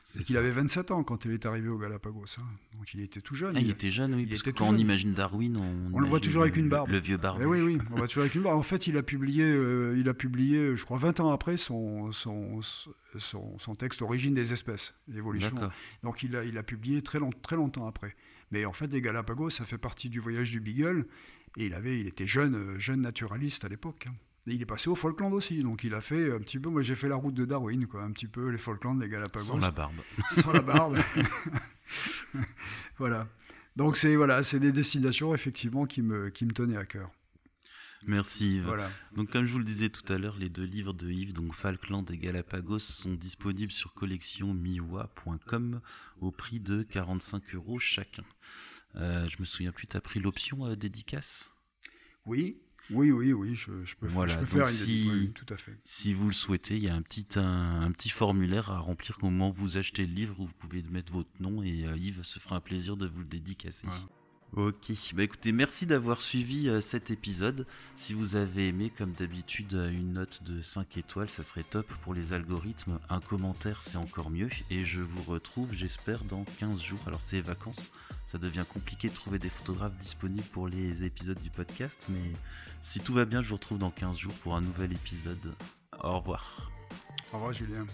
C'est qu'il avait 27 ans quand il est arrivé au Galapagos. Hein. Donc il était tout jeune. Ah, il, était jeune, oui. parce que quand on imagine Darwin, on, on le voit toujours avec une barbe. Le, vieux barbe. Eh oui, oui, on le voit toujours avec une barbe. En fait, il a publié, euh, il a publié, je crois, 20 ans après son, son, son, son texte Origine des espèces, l'évolution. Donc il a, il a publié très, long, très longtemps après. Mais en fait, les Galapagos, ça fait partie du voyage du Beagle. Et il, avait, il était jeune, euh, jeune naturaliste à l'époque. Hein il est passé au Falkland aussi, donc il a fait un petit peu. Moi, j'ai fait la route de Darwin, quoi, un petit peu les Falklands, les Galapagos. Sans la barbe. Sans la barbe. [laughs] voilà. Donc c'est voilà, c'est des destinations effectivement qui me qui me tenaient à cœur. Merci Yves. Voilà. Donc comme je vous le disais tout à l'heure, les deux livres de Yves, donc Falkland et Galapagos, sont disponibles sur collectionmiwa.com au prix de 45 euros chacun. Euh, je me souviens plus, tu as pris l'option euh, dédicace? Oui, oui, oui, oui, je, peux, voilà, faire si, tout à fait. Si vous le souhaitez, il y a un petit, un, petit formulaire à remplir au moment où vous achetez le livre, où vous pouvez mettre votre nom et euh, Yves se fera un plaisir de vous le dédicacer. Ok, bah écoutez, merci d'avoir suivi euh, cet épisode. Si vous avez aimé, comme d'habitude, euh, une note de 5 étoiles, ça serait top pour les algorithmes. Un commentaire, c'est encore mieux. Et je vous retrouve, j'espère, dans 15 jours. Alors c'est vacances, ça devient compliqué de trouver des photographes disponibles pour les épisodes du podcast, mais si tout va bien, je vous retrouve dans 15 jours pour un nouvel épisode. Au revoir. Au revoir Julien.